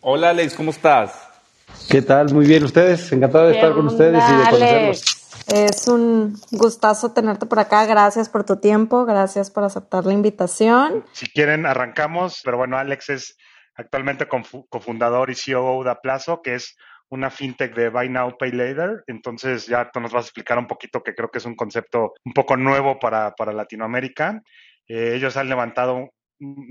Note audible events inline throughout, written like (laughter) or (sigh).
Hola Alex, ¿cómo estás? ¿Qué tal? Muy bien, ustedes. Encantado de estar con ustedes y de conocerlos. Es un gustazo tenerte por acá. Gracias por tu tiempo, gracias por aceptar la invitación. Si quieren, arrancamos. Pero bueno, Alex es actualmente cofundador y CEO de Aplazo, que es una fintech de Buy Now, Pay Later. Entonces ya tú nos vas a explicar un poquito que creo que es un concepto un poco nuevo para, para Latinoamérica. Eh, ellos han levantado,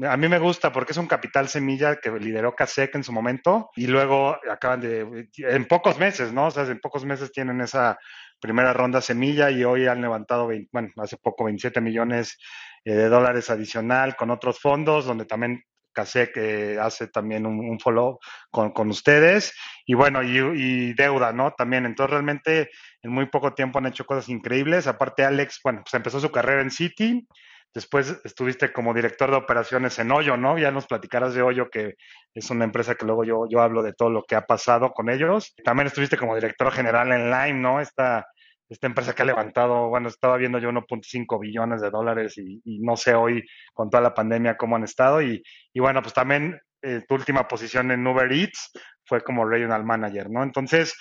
a mí me gusta porque es un capital semilla que lideró Kasek en su momento y luego acaban de, en pocos meses, ¿no? O sea, en pocos meses tienen esa primera ronda semilla y hoy han levantado, 20 bueno, hace poco 27 millones eh, de dólares adicional con otros fondos, donde también Kasek eh, hace también un, un follow con, con ustedes y bueno, y, y deuda, ¿no? También, entonces realmente en muy poco tiempo han hecho cosas increíbles. Aparte, Alex, bueno, pues empezó su carrera en City, después estuviste como director de operaciones en Hoyo, ¿no? Ya nos platicarás de Hoyo, que es una empresa que luego yo, yo hablo de todo lo que ha pasado con ellos. También estuviste como director general en Lime, ¿no? Esta, esta empresa que ha levantado, bueno, estaba viendo yo 1.5 billones de dólares y, y, no sé hoy con toda la pandemia cómo han estado. Y, y bueno, pues también eh, tu última posición en Uber Eats fue como regional manager, ¿no? Entonces,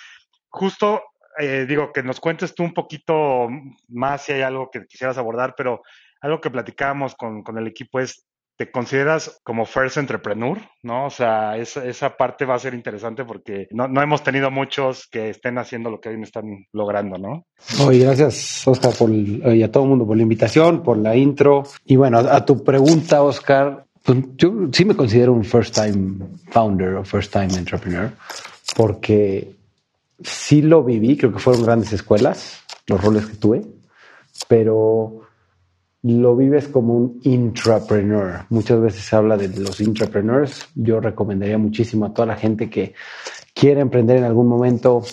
justo eh, digo que nos cuentes tú un poquito más si hay algo que quisieras abordar, pero algo que platicábamos con, con el equipo es, ¿te consideras como first entrepreneur? ¿No? O sea, esa, esa parte va a ser interesante porque no, no, hemos tenido muchos que estén haciendo lo que hoy me están logrando, ¿no? Oye, gracias, Oscar, por, todo el mundo por la invitación, por la intro. Y bueno, a, a tu pregunta, Oscar, pues yo sí me considero un first time founder o first time entrepreneur porque sí lo viví, creo que fueron grandes escuelas, los roles que tuve, pero lo vives como un intrapreneur. Muchas veces se habla de los intrapreneurs. Yo recomendaría muchísimo a toda la gente que quiere emprender en algún momento,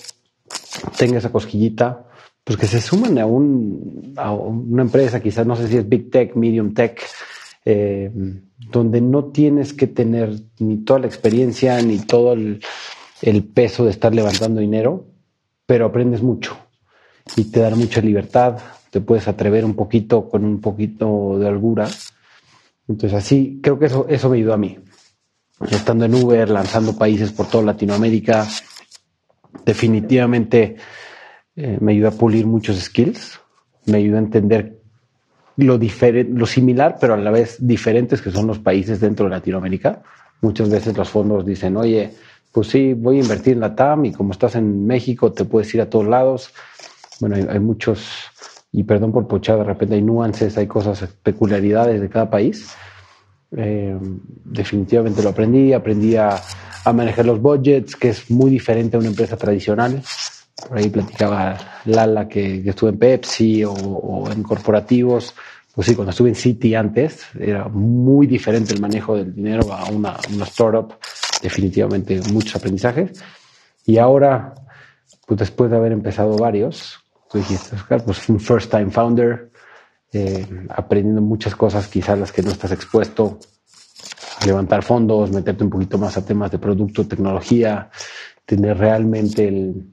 tenga esa cosquillita, pues que se sumen a, un, a una empresa, quizás no sé si es Big Tech, Medium Tech, eh, donde no tienes que tener ni toda la experiencia ni todo el, el peso de estar levantando dinero, pero aprendes mucho y te da mucha libertad, te puedes atrever un poquito con un poquito de holgura. Entonces así, creo que eso, eso me ayudó a mí. Estando en Uber, lanzando países por toda Latinoamérica, definitivamente eh, me ayudó a pulir muchos skills, me ayudó a entender lo, lo similar, pero a la vez diferentes que son los países dentro de Latinoamérica. Muchas veces los fondos dicen, oye, pues sí, voy a invertir en la TAM y como estás en México te puedes ir a todos lados. Bueno, hay, hay muchos y perdón por pochar, de repente hay nuances, hay cosas, peculiaridades de cada país. Eh, definitivamente lo aprendí, aprendí a, a, manejar los budgets, que es muy diferente a una empresa tradicional. Por ahí platicaba Lala que, que estuve en Pepsi o, o, en corporativos. Pues sí, cuando estuve en City antes, era muy diferente el manejo del dinero a una, una startup. Definitivamente muchos aprendizajes. Y ahora, pues después de haber empezado varios, tú dijiste, pues un first time founder, eh, aprendiendo muchas cosas, quizás las que no estás expuesto, levantar fondos, meterte un poquito más a temas de producto, tecnología, tener realmente el,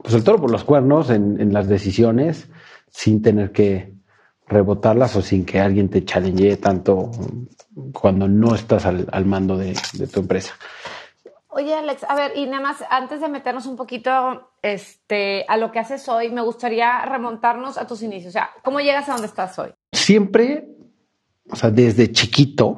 pues el toro por los cuernos en, las decisiones, sin tener que rebotarlas o sin que alguien te challenge tanto cuando no estás al, al mando de tu empresa. Oye, Alex, a ver, y nada más, antes de meternos un poquito este, a lo que haces hoy, me gustaría remontarnos a tus inicios. O sea, ¿cómo llegas a donde estás hoy? Siempre, o sea, desde chiquito,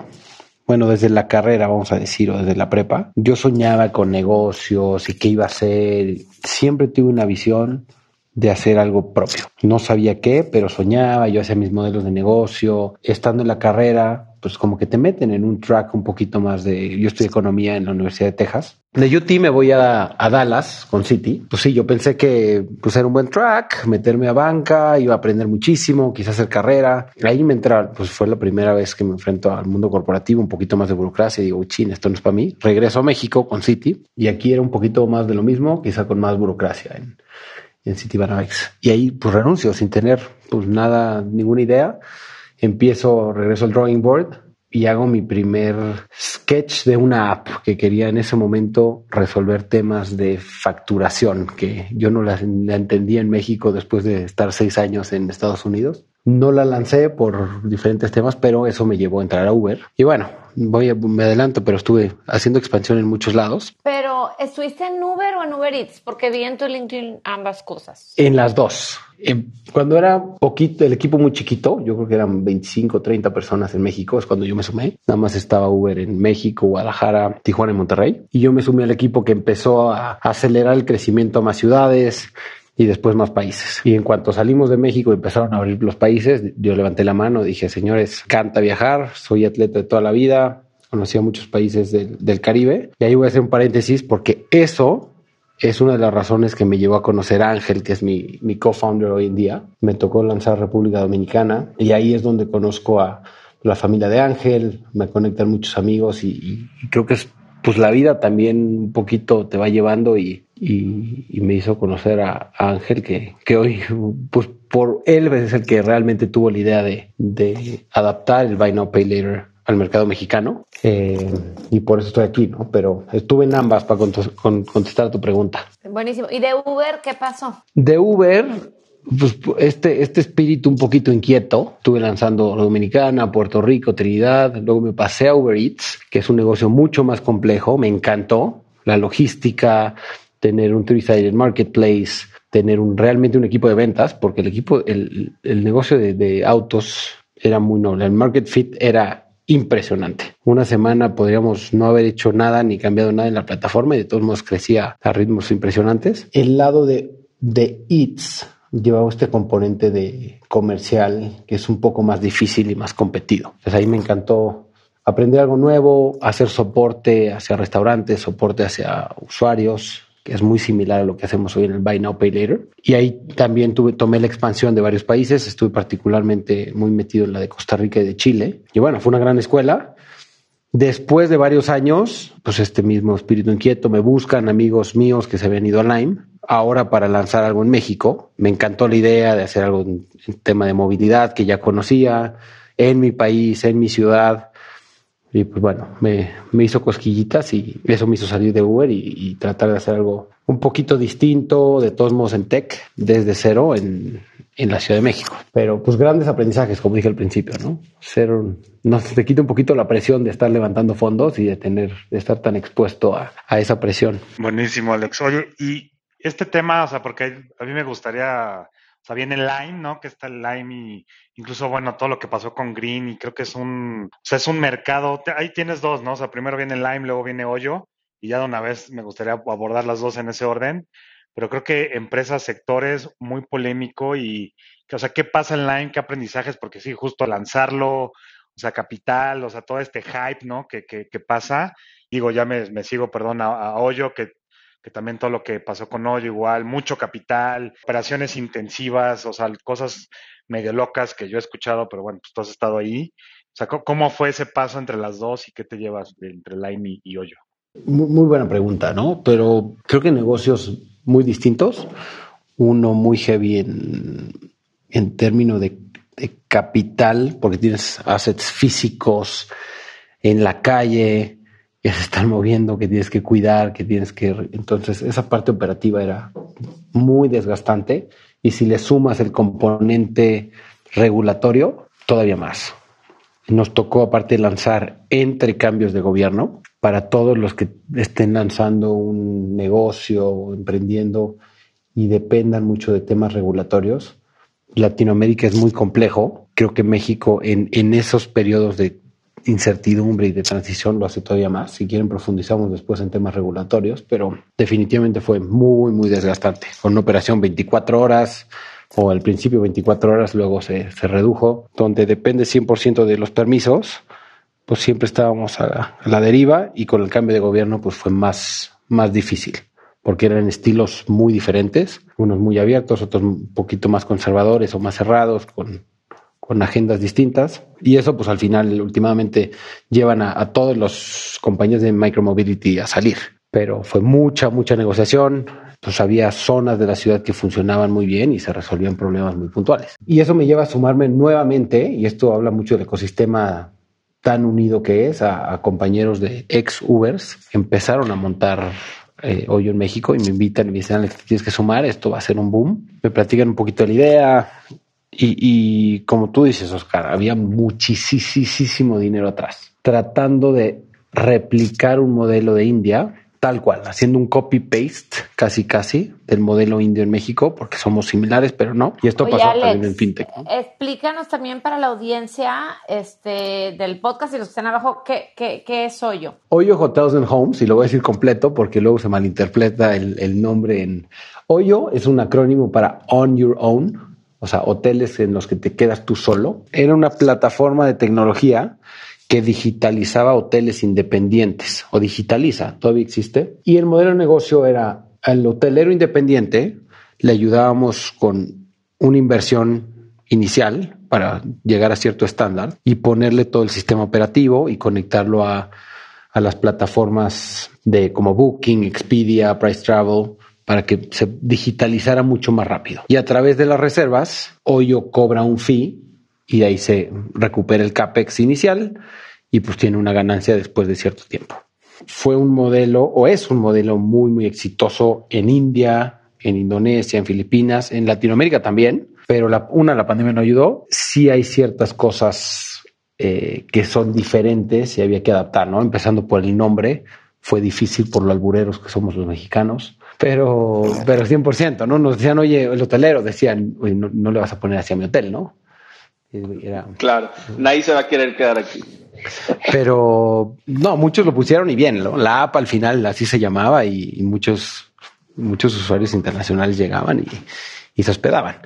bueno, desde la carrera, vamos a decir, o desde la prepa, yo soñaba con negocios y qué iba a hacer. Siempre tuve una visión de hacer algo propio. No sabía qué, pero soñaba, yo hacía mis modelos de negocio. Estando en la carrera, pues como que te meten en un track un poquito más de... Yo estudié economía en la Universidad de Texas. De UT me voy a, a, Dallas con City. Pues sí, yo pensé que pues era un buen track, meterme a banca, iba a aprender muchísimo, quizás hacer carrera. Ahí me entra, pues fue la primera vez que me enfrento al mundo corporativo, un poquito más de burocracia. Digo, chin, esto no es para mí. Regreso a México con City y aquí era un poquito más de lo mismo, quizá con más burocracia en, en Citibanamex. Y ahí pues renuncio sin tener pues nada, ninguna idea. Empiezo, regreso al drawing board y hago mi primer sketch de una app que quería en ese momento resolver temas de facturación que yo no la, la entendía en México después de estar seis años en Estados Unidos. No la lancé por diferentes temas, pero eso me llevó a entrar a Uber. Y bueno, voy a, me adelanto, pero estuve haciendo expansión en muchos lados. Pero, ¿estuviste en Uber o en Uber Eats? Porque vi en tu LinkedIn ambas cosas. En las dos. Cuando era poquito, el equipo muy chiquito, yo creo que eran 25, 30 personas en México, es cuando yo me sumé. Nada más estaba Uber en México, Guadalajara, Tijuana y Monterrey. Y yo me sumé al equipo que empezó a acelerar el crecimiento a más ciudades y después más países. Y en cuanto salimos de México y empezaron a abrir los países, yo levanté la mano, dije, señores, canta viajar, soy atleta de toda la vida, conocí a muchos países del, del Caribe. Y ahí voy a hacer un paréntesis porque eso es una de las razones que me llevó a conocer a Ángel, que es mi, mi co-founder hoy en día. Me tocó lanzar República Dominicana y ahí es donde conozco a la familia de Ángel, me conectan muchos amigos y, creo que es pues la vida también un poquito te va llevando y, y, y me hizo conocer a, a, Ángel que, que hoy pues por él es el que realmente tuvo la idea de, de adaptar el Buy Now Pay Later al mercado mexicano eh, y por eso estoy aquí, ¿no? Pero estuve en ambas para con, contestar a tu pregunta. Buenísimo. ¿Y de Uber qué pasó? De Uber, pues este, este espíritu un poquito inquieto. Estuve lanzando Dominicana, Puerto Rico, Trinidad, luego me pasé a Uber Eats, que es un negocio mucho más complejo, me encantó la logística, tener un three-sided marketplace, tener un, realmente un equipo de ventas, porque el equipo, el, el negocio de, de autos era muy noble, el market fit era impresionante. Una semana podríamos no haber hecho nada ni cambiado nada en la plataforma y de todos modos crecía a ritmos impresionantes. El lado de, de Eats llevaba este componente de comercial que es un poco más difícil y más competido. Entonces ahí me encantó aprender algo nuevo, hacer soporte hacia restaurantes, soporte hacia usuarios, que es muy similar a lo que hacemos hoy en el Buy Now Pay Later. Y ahí también tuve, tomé la expansión de varios países, estuve particularmente muy metido en la de Costa Rica y de Chile. Y bueno, fue una gran escuela. Después de varios años, pues este mismo espíritu inquieto, me buscan amigos míos que se habían ido a Lime, ahora para lanzar algo en México. Me encantó la idea de hacer algo en, tema de movilidad que ya conocía, en mi país, en mi ciudad. Y pues bueno, me, me, hizo cosquillitas y eso me hizo salir de Uber y, tratar de hacer algo un poquito distinto, de todos modos en tech, desde cero en, en la Ciudad de México. Pero pues grandes aprendizajes, como dije al principio, ¿no? Ser, no, te quita un poquito la presión de estar levantando fondos y de tener, de estar tan expuesto a, a esa presión. Buenísimo, Alex. Oye, y este tema, o sea, porque a mí me gustaría o sea, viene Lime, ¿no? Que está Lime y incluso, bueno, todo lo que pasó con Green y creo que es un, o sea, es un mercado, ahí tienes dos, ¿no? O sea, primero viene Lime, luego viene Hoyo y ya de una vez me gustaría abordar las dos en ese orden, pero creo que empresas, sectores, muy polémico y, o sea, ¿qué pasa en Lime? ¿Qué aprendizajes? Porque sí, justo lanzarlo, o sea, capital, o sea, todo este hype, ¿no? Que, que, que pasa. Digo, ya me, me sigo, perdón, a, a Hoyo, que que también todo lo que pasó con Hoyo igual, mucho capital, operaciones intensivas, o sea, cosas medio locas que yo he escuchado, pero bueno, pues tú has estado ahí. O sea, ¿cómo fue ese paso entre las dos y qué te llevas entre Lime y, y Hoyo? Muy, muy, buena pregunta, ¿no? Pero creo que negocios muy distintos. Uno muy heavy en, en términos de, de capital, porque tienes assets físicos en la calle, que se están moviendo, que tienes que cuidar, que tienes que... Entonces, esa parte operativa era muy desgastante y si le sumas el componente regulatorio, todavía más. Nos tocó aparte lanzar entre cambios de gobierno para todos los que estén lanzando un negocio o emprendiendo y dependan mucho de temas regulatorios. Latinoamérica es muy complejo. Creo que México en, en esos periodos de incertidumbre y de transición lo hace todavía más. Si quieren profundizamos después en temas regulatorios, pero definitivamente fue muy, muy desgastante. Con una operación 24 horas o al principio 24 horas, luego se, se redujo, donde depende 100% de los permisos, pues siempre estábamos a la, a la, deriva y con el cambio de gobierno pues fue más, más difícil, porque eran estilos muy diferentes, unos muy abiertos, otros un poquito más conservadores o más cerrados, con, con agendas distintas. Y eso, pues al final, últimamente, llevan a, a todos los compañías de micromobility a salir. Pero fue mucha, mucha negociación. Pues había zonas de la ciudad que funcionaban muy bien y se resolvían problemas muy puntuales. Y eso me lleva a sumarme nuevamente, y esto habla mucho del ecosistema tan unido que es, a, compañeros de ex Ubers, empezaron a montar eh, hoy en México y me invitan y me dicen, tienes que sumar, esto va a ser un boom. Me platican un poquito de la idea y, y como tú dices, Oscar, había muchísimo dinero atrás, tratando de replicar un modelo de India tal cual, haciendo un copy-paste casi casi del modelo indio en México, porque somos similares, pero no. Y esto Oye, pasó Alex, también en FinTech. ¿no? Explícanos también para la audiencia este, del podcast y los que están abajo, ¿qué, qué, qué es Hoyo? Hoyo Hotels and Homes, y lo voy a decir completo porque luego se malinterpreta el, el nombre en... Hoyo es un acrónimo para On Your Own, o sea, hoteles en los que te quedas tú solo. Era una plataforma de tecnología que digitalizaba hoteles independientes o digitaliza, todavía existe. Y el modelo de negocio era al hotelero independiente le ayudábamos con una inversión inicial para llegar a cierto estándar y ponerle todo el sistema operativo y conectarlo a, a las plataformas de como Booking, Expedia, Price Travel, para que se digitalizara mucho más rápido. Y a través de las reservas, Hoyo cobra un fee y ahí se recupera el CAPEX inicial y pues tiene una ganancia después de cierto tiempo. Fue un modelo o es un modelo muy, muy exitoso en India, en Indonesia, en Filipinas, en Latinoamérica también, pero la, una, la pandemia no ayudó. Sí hay ciertas cosas eh, que son diferentes y había que adaptar, ¿no? Empezando por el nombre, fue difícil por lo albureros que somos los mexicanos, pero, pero 100%, ¿no? Nos decían, oye, el hotelero, decían, oye, no, no le vas a poner así a mi hotel, ¿no? Era... Claro, nadie se va a querer quedar aquí. Pero no, muchos lo pusieron y bien, ¿no? la app al final así se llamaba y, y muchos, muchos usuarios internacionales llegaban y, y, se hospedaban.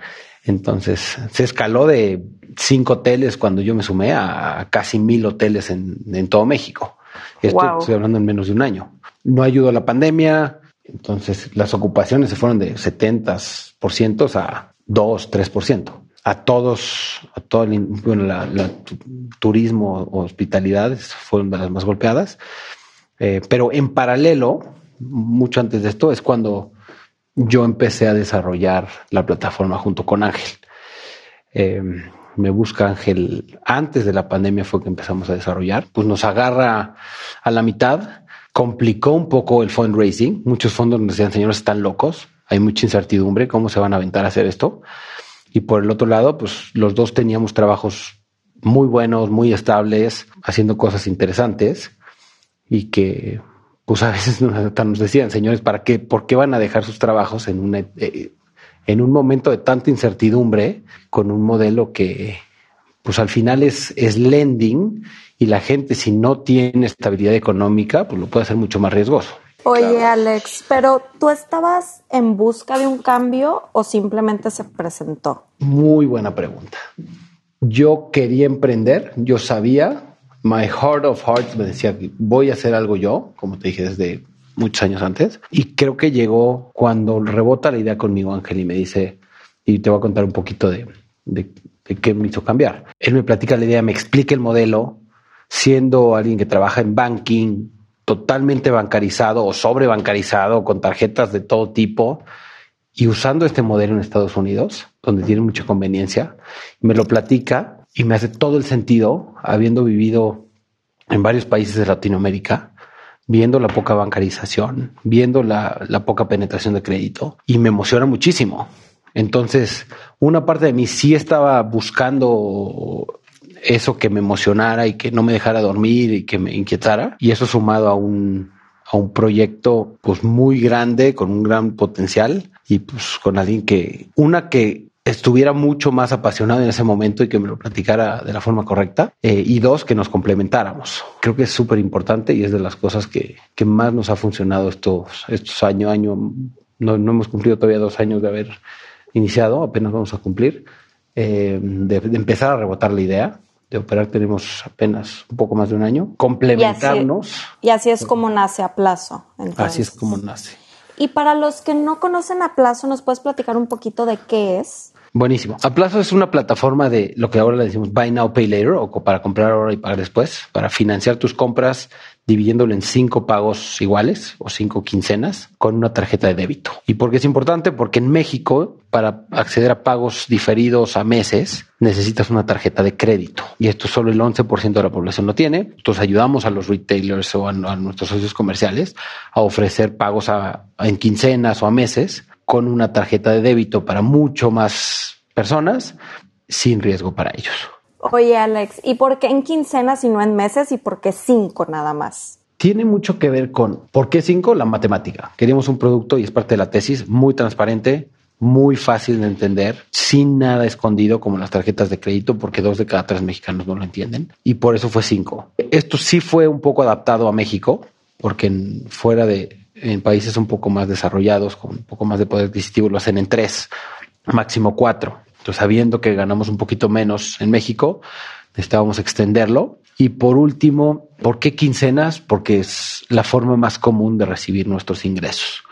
Entonces se escaló de cinco hoteles cuando yo me sumé a casi mil hoteles en, en todo México. Esto wow. estoy hablando en menos de un año. No ayudó la pandemia, entonces las ocupaciones se fueron de 70% a 2, 3% a todos, a todo el bueno, la, la, turismo hospitalidades fueron las más golpeadas. Eh, pero en paralelo, mucho antes de esto, es cuando yo empecé a desarrollar la plataforma junto con Ángel. Eh, me busca Ángel antes de la pandemia fue que empezamos a desarrollar, pues nos agarra a la mitad, complicó un poco el fundraising. Muchos fondos nos decían, señores, están locos, hay mucha incertidumbre, ¿cómo se van a aventar a hacer esto? Y por el otro lado, pues los dos teníamos trabajos muy buenos, muy estables, haciendo cosas interesantes y que pues a veces nos decían, señores, ¿para qué? ¿Por qué van a dejar sus trabajos en una, eh, en un momento de tanta incertidumbre con un modelo que pues al final es, es lending y la gente si no tiene estabilidad económica, pues lo puede hacer mucho más riesgoso. Oye, claro. Alex, pero ¿tú estabas en busca de un cambio o simplemente se presentó? Muy buena pregunta. Yo quería emprender, yo sabía, my heart of hearts me decía que voy a hacer algo yo, como te dije desde muchos años antes, y creo que llegó cuando rebota la idea conmigo Ángel y me dice, y te voy a contar un poquito de, de, de qué me hizo cambiar. Él me platica la idea, me explica el modelo, siendo alguien que trabaja en banking, totalmente bancarizado o sobrebancarizado con tarjetas de todo tipo y usando este modelo en Estados Unidos, donde tiene mucha conveniencia, me lo platica y me hace todo el sentido, habiendo vivido en varios países de Latinoamérica, viendo la poca bancarización, viendo la, la poca penetración de crédito y me emociona muchísimo. Entonces, una parte de mí sí estaba buscando eso que me emocionara y que no me dejara dormir y que me inquietara. Y eso sumado a un, a un proyecto pues muy grande, con un gran potencial y pues con alguien que, una que estuviera mucho más apasionado en ese momento y que me lo platicara de la forma correcta. Eh, y dos, que nos complementáramos. Creo que es súper importante y es de las cosas que, que, más nos ha funcionado estos, estos años. Año, no, no hemos cumplido todavía dos años de haber iniciado, apenas vamos a cumplir. Eh, de, de empezar a rebotar la idea de operar tenemos apenas un poco más de un año. Complementarnos. Y así, es como nace a plazo. Así es como nace. Y para los que no conocen a plazo, ¿nos puedes platicar un poquito de qué es? Buenísimo. A plazo es una plataforma de lo que ahora le decimos Buy Now, Pay Later o para comprar ahora y pagar después, para financiar tus compras dividiéndolo en cinco pagos iguales o cinco quincenas con una tarjeta de débito. ¿Y por qué es importante? Porque en México, para acceder a pagos diferidos a meses, necesitas una tarjeta de crédito. Y esto solo el 11% de la población lo tiene. Entonces ayudamos a los retailers o a, nuestros socios comerciales a ofrecer pagos en quincenas o a meses con una tarjeta de débito para mucho más personas sin riesgo para ellos. Oye, Alex, ¿y por qué en quincenas y no en meses y por qué cinco nada más? Tiene mucho que ver con por qué cinco, la matemática. Queríamos un producto, y es parte de la tesis, muy transparente, muy fácil de entender, sin nada escondido como las tarjetas de crédito, porque dos de cada tres mexicanos no lo entienden. Y por eso fue cinco. Esto sí fue un poco adaptado a México, porque fuera de en países un poco más desarrollados, con un poco más de poder adquisitivo, lo hacen en tres, máximo cuatro. Entonces, sabiendo que ganamos un poquito menos en México, necesitábamos extenderlo. Y por último, ¿por qué quincenas? Porque es la forma más común de recibir nuestros ingresos.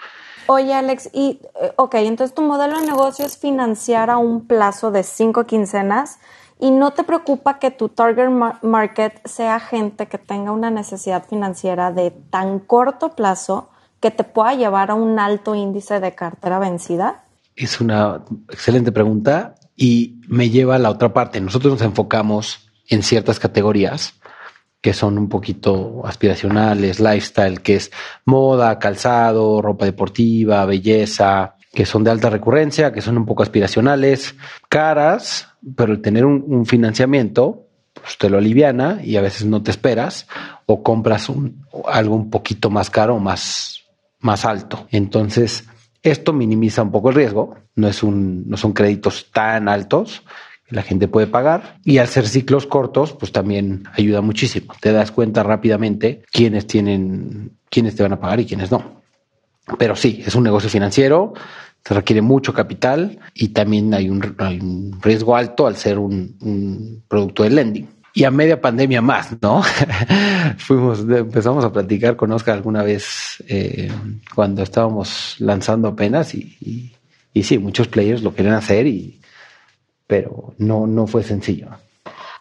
Oye, Alex, y eh, ok, entonces tu modelo de negocio es financiar a un plazo de cinco quincenas y no te preocupa que tu target market sea gente que tenga una necesidad financiera de tan corto plazo que te pueda llevar a un alto índice de cartera vencida? Es una excelente pregunta y me lleva a la otra parte. Nosotros nos enfocamos en ciertas categorías que son un poquito aspiracionales, lifestyle, que es moda, calzado, ropa deportiva, belleza, que son de alta recurrencia, que son un poco aspiracionales, caras, pero el tener un, financiamiento pues te lo aliviana y a veces no te esperas o compras un, algo un poquito más caro más más alto. Entonces, esto minimiza un poco el riesgo, no, es un, no son créditos tan altos que la gente puede pagar y al ser ciclos cortos, pues también ayuda muchísimo. Te das cuenta rápidamente quiénes tienen, quiénes te van a pagar y quiénes no. Pero sí, es un negocio financiero, se requiere mucho capital y también hay un, riesgo alto al ser un producto de lending y a media pandemia más, ¿no? (laughs) Fuimos, empezamos a platicar con Oscar alguna vez eh, cuando estábamos lanzando apenas y, sí, muchos players lo querían hacer, y, pero no, no fue sencillo.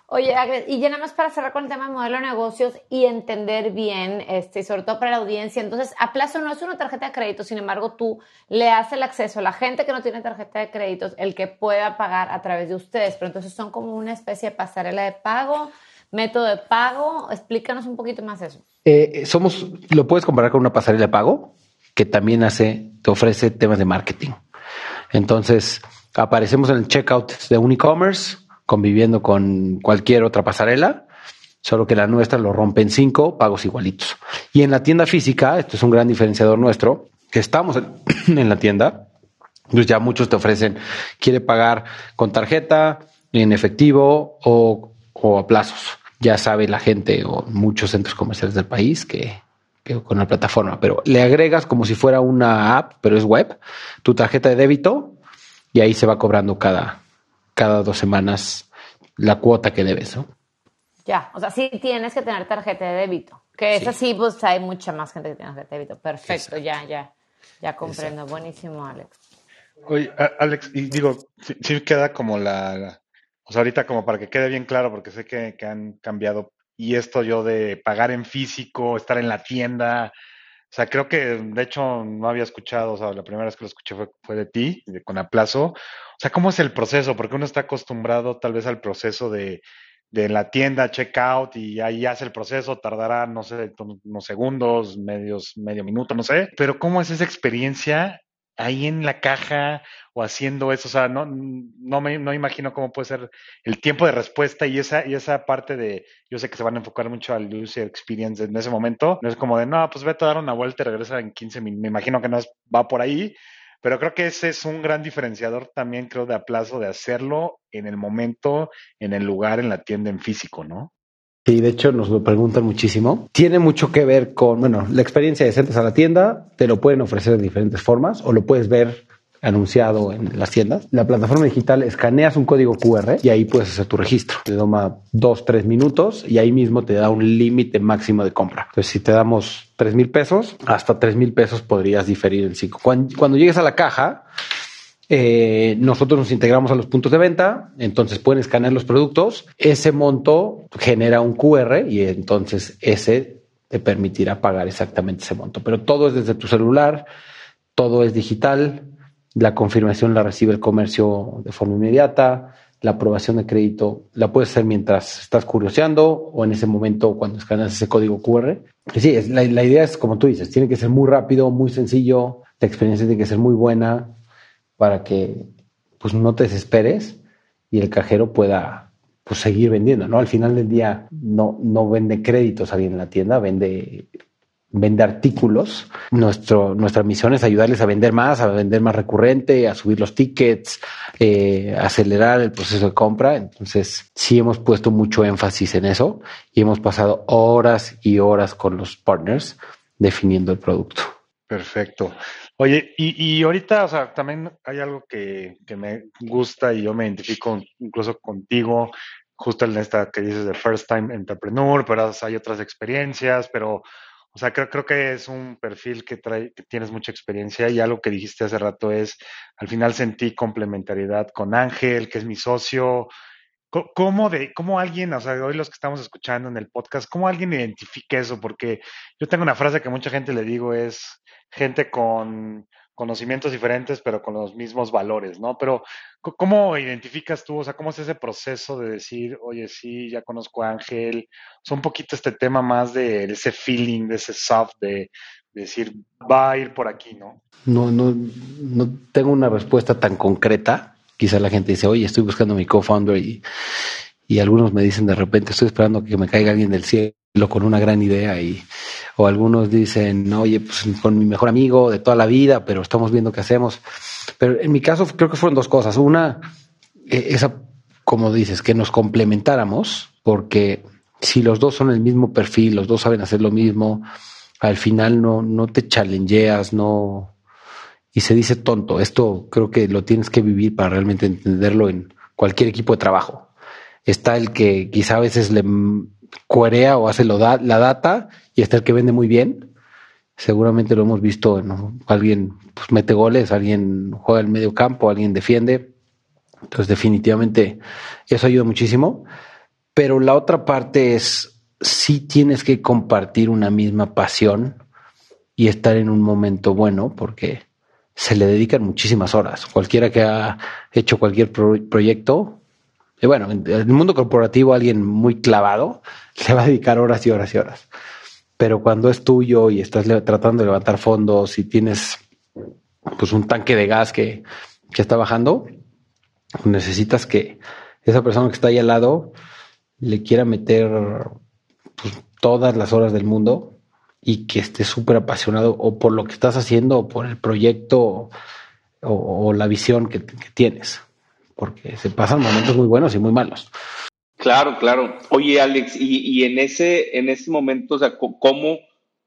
Oye, y ya nada más para cerrar con el tema de modelo de negocios y entender bien, este, sobre todo para la audiencia. Entonces, a plazo no es una tarjeta de crédito, sin embargo, tú le das el acceso a la gente que no tiene tarjeta de créditos, el que pueda pagar a través de ustedes. Pero entonces son como una especie de pasarela de pago, método de pago. Explícanos un poquito más eso. Eh, somos, lo puedes comparar con una pasarela de pago que también hace, te ofrece temas de marketing. Entonces, aparecemos en el checkout de un e-commerce conviviendo con cualquier otra pasarela, solo que la nuestra lo rompe en cinco pagos igualitos. Y en la tienda física, esto es un gran diferenciador nuestro, que estamos (clears throat) en, la tienda, pues ya muchos te ofrecen, quiere pagar con tarjeta, en efectivo o, o a plazos. Ya sabe la gente o muchos centros comerciales del país que con la plataforma, pero le agregas como si fuera una app, pero es web, tu tarjeta de débito y ahí se va cobrando cada, cada dos semanas la cuota que debes, ¿no? Ya, o sea, sí tienes que tener tarjeta de débito. Que es así, pues hay mucha más gente que tiene tarjeta de débito. Perfecto, ya, ya, ya comprendo. Buenísimo, Alex. Oye, Alex, y digo, sí, queda como la, o sea, ahorita como para que quede bien claro, porque sé que, que, han cambiado, y esto yo de pagar en físico, estar en la tienda, o sea, creo que de hecho no había escuchado, o sea, la primera vez que lo escuché fue, fue de ti, de, con Aplazo. O sea, ¿cómo es el proceso? Porque uno está acostumbrado tal vez al proceso de, de la tienda, checkout, y ahí hace el proceso, tardará, no sé, unos segundos, medios, medio minuto, no sé. Pero ¿cómo es esa experiencia ahí en la caja o haciendo eso, o sea, no, no me no imagino cómo puede ser el tiempo de respuesta y esa, y esa parte de, yo sé que se van a enfocar mucho al user experience en ese momento, no es como de, no, pues vete a dar una vuelta y regresa en 15 minutos, me imagino que no va por ahí, pero creo que ese es un gran diferenciador también, creo, de aplazo de hacerlo en el momento, en el lugar, en la tienda en físico, ¿no? Sí, de hecho nos lo preguntan muchísimo. Tiene mucho que ver con, bueno, la experiencia de entras a la tienda, te lo pueden ofrecer de diferentes formas o lo puedes ver anunciado en las tiendas. La plataforma digital escaneas un código QR y ahí puedes hacer tu registro. Te toma dos, tres minutos y ahí mismo te da un límite máximo de compra. Entonces, si te damos tres mil pesos, hasta tres mil pesos podrías diferir el ciclo. Cuando, llegues a la caja, eh, nosotros nos integramos a los puntos de venta, entonces pueden escanear los productos. Ese monto genera un QR y entonces ese te permitirá pagar exactamente ese monto. Pero todo es desde tu celular, todo es digital la confirmación la recibe el comercio de forma inmediata, la aprobación de crédito la puedes hacer mientras estás curioseando o en ese momento cuando escaneas ese código QR. sí, la, idea es como tú dices, tiene que ser muy rápido, muy sencillo, la experiencia tiene que ser muy buena para que pues no te desesperes y el cajero pueda pues, seguir vendiendo, ¿no? Al final del día no, no vende créditos alguien en la tienda, vende vende artículos. Nuestro, nuestra misión es ayudarles a vender más, a vender más recurrente, a subir los tickets, eh, acelerar el proceso de compra. Entonces, sí hemos puesto mucho énfasis en eso y hemos pasado horas y horas con los partners definiendo el producto. Perfecto. Oye, y, y ahorita, o sea, también hay algo que, que me gusta y yo me identifico incluso contigo, justo en esta que dices de First Time Entrepreneur, pero hay otras experiencias, pero o sea, creo, creo que es un perfil que, trae, que tienes mucha experiencia y algo que dijiste hace rato es, al final sentí complementariedad con Ángel, que es mi socio. ¿Cómo, de, ¿Cómo alguien, o sea, hoy los que estamos escuchando en el podcast, cómo alguien identifica eso? Porque yo tengo una frase que mucha gente le digo es gente con conocimientos diferentes, pero con los mismos valores, ¿no? Pero, ¿cómo identificas tú, o sea, cómo es ese proceso de decir, oye, sí, ya conozco a Ángel? O sea, un poquito este tema más de, ese feeling, de ese soft, de, decir, va a ir por aquí, ¿no? No, no, no tengo una respuesta tan concreta. Quizá la gente dice, oye, estoy buscando mi co-founder y, y algunos me dicen de repente, estoy esperando que me caiga alguien del cielo con una gran idea y o algunos dicen, oye, pues con mi mejor amigo de toda la vida, pero estamos viendo qué hacemos. Pero en mi caso creo que fueron dos cosas. Una, e, esa, como dices, que nos complementáramos, porque si los dos son el mismo perfil, los dos saben hacer lo mismo, al final no, no te challengeas, no... Y se dice tonto. Esto creo que lo tienes que vivir para realmente entenderlo en cualquier equipo de trabajo. Está el que quizá a veces le cuerea o hace la data y está el que vende muy bien. Seguramente lo hemos visto, alguien pues, mete goles, alguien juega el medio campo, alguien defiende. Entonces definitivamente eso ayuda muchísimo. Pero la otra parte es, si tienes que compartir una misma pasión y estar en un momento bueno, porque se le dedican muchísimas horas. Cualquiera que ha hecho cualquier proyecto y bueno, en el mundo corporativo alguien muy clavado (laughs) le va a dedicar horas y horas y horas. Pero cuando es tuyo y estás tratando de levantar fondos y tienes pues un tanque de gas que, que está bajando, necesitas que esa persona que está ahí al lado le quiera meter pues, todas las horas del mundo y que esté súper apasionado o por lo que estás haciendo o por el proyecto o, la visión que tienes porque se pasan momentos muy buenos y muy malos. Claro, claro. Oye, Alex, y, en, ese, en ese momento, o sea, ¿cómo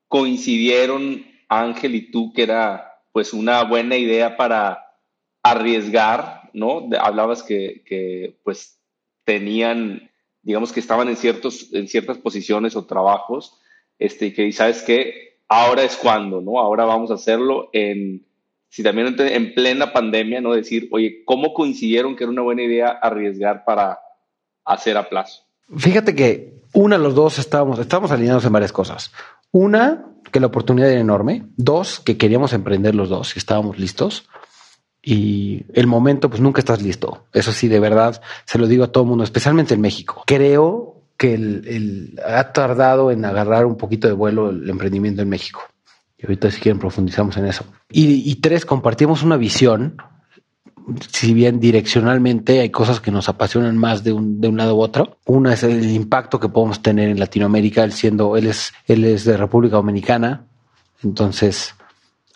coincidieron Ángel y tú que era pues una buena idea para arriesgar, ¿no? Hablabas que, que pues tenían, digamos que estaban en, ciertos, en ciertas posiciones o trabajos, este, y que sabes que ahora es cuando, ¿no? Ahora vamos a hacerlo en, si también en plena pandemia, ¿no? Decir, oye, ¿cómo coincidieron que era una buena idea arriesgar para hacer a plazo? Fíjate que una, los dos estábamos, estábamos alineados en varias cosas. Una, que la oportunidad era enorme. Dos, que queríamos emprender los dos y estábamos listos. Y el momento, pues nunca estás listo. Eso sí, de verdad, se lo digo a todo el mundo, especialmente en México. Creo que el, ha tardado en agarrar un poquito de vuelo el emprendimiento en México. Y ahorita si quieren profundizamos en eso. Y, tres, compartimos una visión. Si bien direccionalmente hay cosas que nos apasionan más de un, de un lado u otro. Una es el impacto que podemos tener en Latinoamérica, él siendo, él es, él es de República Dominicana. Entonces,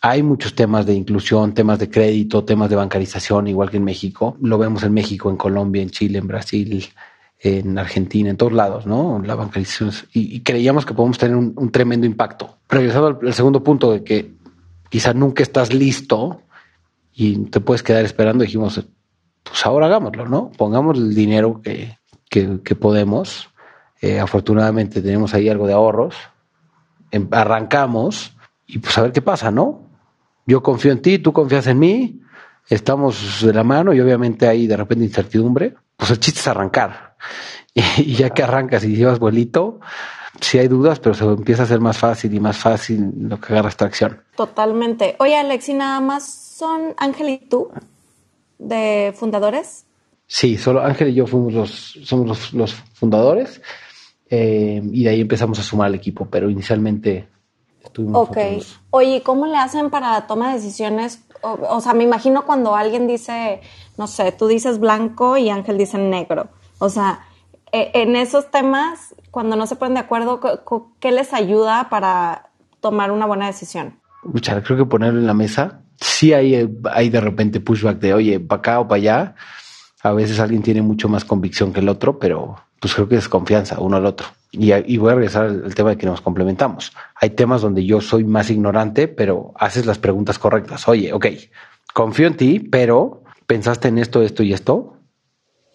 hay muchos temas de inclusión, temas de crédito, temas de bancarización, igual que en México. Lo vemos en México, en Colombia, en Chile, en Brasil, en Argentina, en todos lados, ¿no? La bancarización. Y, creíamos que podemos tener un, tremendo impacto. Regresando al, segundo punto de que quizá nunca estás listo y te puedes quedar esperando. Dijimos, pues ahora hagámoslo, ¿no? Pongamos el dinero que, que, podemos. Eh, afortunadamente tenemos ahí algo de ahorros. Em, arrancamos y pues a ver qué pasa, ¿no? Yo confío en ti, tú confías en mí, estamos de la mano y obviamente hay de repente incertidumbre. Pues el chiste es arrancar. (laughs) Y, ya que arrancas y llevas vuelito, sí hay dudas, pero se empieza a hacer más fácil y más fácil lo que agarras tracción. Totalmente. Oye, Alex, ¿y nada más son Ángel y tú de fundadores? Sí, solo Ángel y yo fuimos los, somos los, fundadores eh, y de ahí empezamos a sumar al equipo, pero inicialmente estuvimos. Ok. Oye, ¿cómo le hacen para la toma de decisiones? O, sea, me imagino cuando alguien dice, no sé, tú dices blanco y Ángel dice negro. O sea, e, en esos temas, cuando no se ponen de acuerdo, ¿qué les ayuda para tomar una buena decisión? Mucha, creo que ponerlo en la mesa. Sí hay, hay de repente pushback de, oye, para acá o para allá a veces alguien tiene mucho más convicción que el otro, pero pues creo que es confianza uno al otro. Y, voy a regresar al, tema de que nos complementamos. Hay temas donde yo soy más ignorante, pero haces las preguntas correctas. Oye, ok, confío en ti, pero pensaste en esto, esto y esto.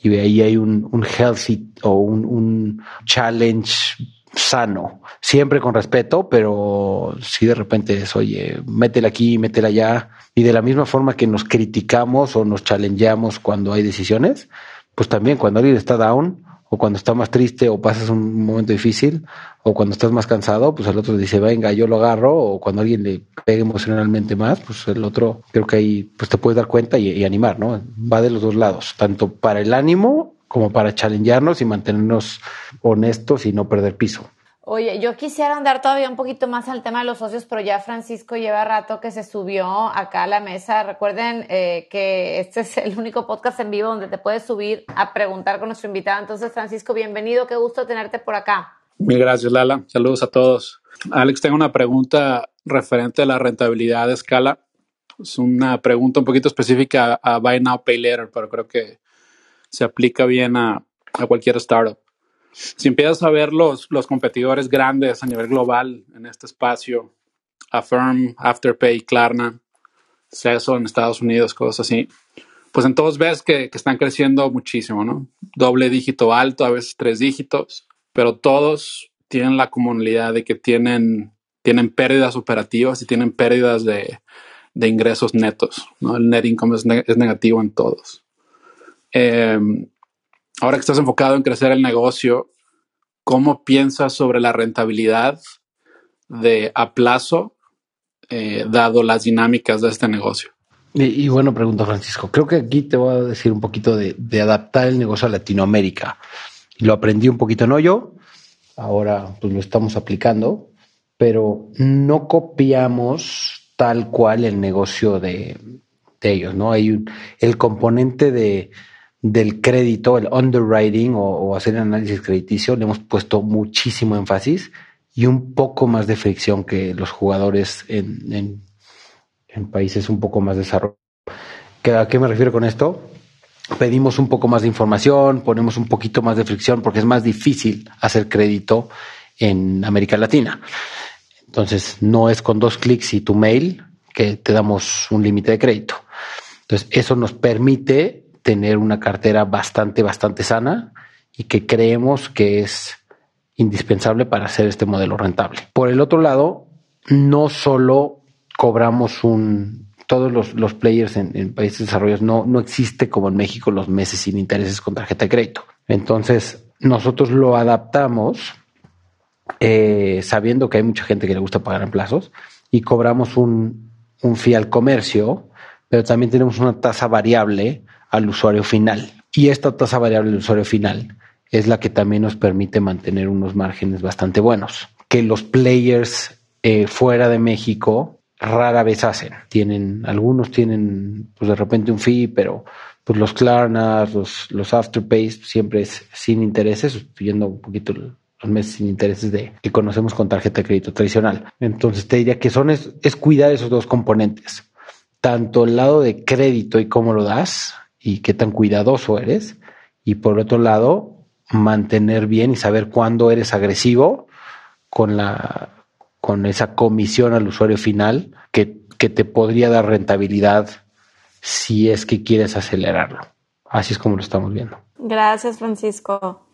Y ahí hay un, un healthy o un, un challenge sano, siempre con respeto, pero si de repente es, oye, métela aquí, métela allá, y de la misma forma que nos criticamos o nos challengeamos cuando hay decisiones, pues también cuando alguien está down o cuando está más triste o pasas un momento difícil o cuando estás más cansado, pues el otro dice, venga, yo lo agarro o cuando alguien le pegue emocionalmente más, pues el otro creo que ahí pues te puedes dar cuenta y, y animar, ¿no? Va de los dos lados, tanto para el ánimo como para challengearnos y mantenernos honestos y no perder piso. Oye, yo quisiera andar todavía un poquito más al tema de los socios, pero ya Francisco lleva rato que se subió acá a la mesa. Recuerden eh, que este es el único podcast en vivo donde te puedes subir a preguntar con nuestro invitado. Entonces, Francisco, bienvenido, qué gusto tenerte por acá. Mil gracias, Lala. Saludos a todos. Alex, tengo una pregunta referente a la rentabilidad de escala. Es una pregunta un poquito específica a, Buy Now, Pay Later, pero creo que se aplica bien a, cualquier startup. Si empiezas a ver los, los competidores grandes a nivel global en este espacio, Affirm, Afterpay, Klarna, CESO en Estados Unidos, cosas así, pues en todos ves que, que, están creciendo muchísimo, ¿no? Doble dígito alto, a veces tres dígitos, pero todos tienen la comunidad de que tienen, tienen pérdidas operativas y tienen pérdidas de, de ingresos netos, ¿no? El net income es, negativo en todos. Em, ahora que estás enfocado en crecer el negocio, ¿cómo piensas sobre la rentabilidad de a plazo, eh, dado las dinámicas de este negocio? Y, bueno, pregunta Francisco. Creo que aquí te voy a decir un poquito de, adaptar el negocio a Latinoamérica. Lo aprendí un poquito no yo, ahora pues lo estamos aplicando, pero no copiamos tal cual el negocio de, ellos, ¿no? Hay un, el componente de, del crédito, el underwriting o, hacer el análisis crediticio, le hemos puesto muchísimo énfasis y un poco más de fricción que los jugadores en, en, países un poco más desarrollados. ¿A qué me refiero con esto? Pedimos un poco más de información, ponemos un poquito más de fricción porque es más difícil hacer crédito en América Latina. Entonces, no es con dos clics y tu mail que te damos un límite de crédito. Entonces, eso nos permite tener una cartera bastante, bastante sana y que creemos que es indispensable para hacer este modelo rentable. Por el otro lado, no solo cobramos un, todos los, players en, países desarrollados, no, no existe como en México los meses sin intereses con tarjeta de crédito. Entonces, nosotros lo adaptamos eh, sabiendo que hay mucha gente que le gusta pagar en plazos y cobramos un, un fee al comercio, pero también tenemos una tasa variable al usuario final. Y esta tasa variable del usuario final es la que también nos permite mantener unos márgenes bastante buenos, que los players eh, fuera de México rara vez hacen. Tienen, algunos tienen pues de repente un fee, pero pues los Klarnas, los, los Afterpays siempre es sin intereses, sustituyendo un poquito los meses sin intereses de que conocemos con tarjeta de crédito tradicional. Entonces te diría que son es, cuidar esos dos componentes, tanto el lado de crédito y cómo lo das, y qué tan cuidadoso eres. Y por otro lado, mantener bien y saber cuándo eres agresivo con la con esa comisión al usuario final que, que te podría dar rentabilidad si es que quieres acelerarlo. Así es como lo estamos viendo. Gracias, Francisco.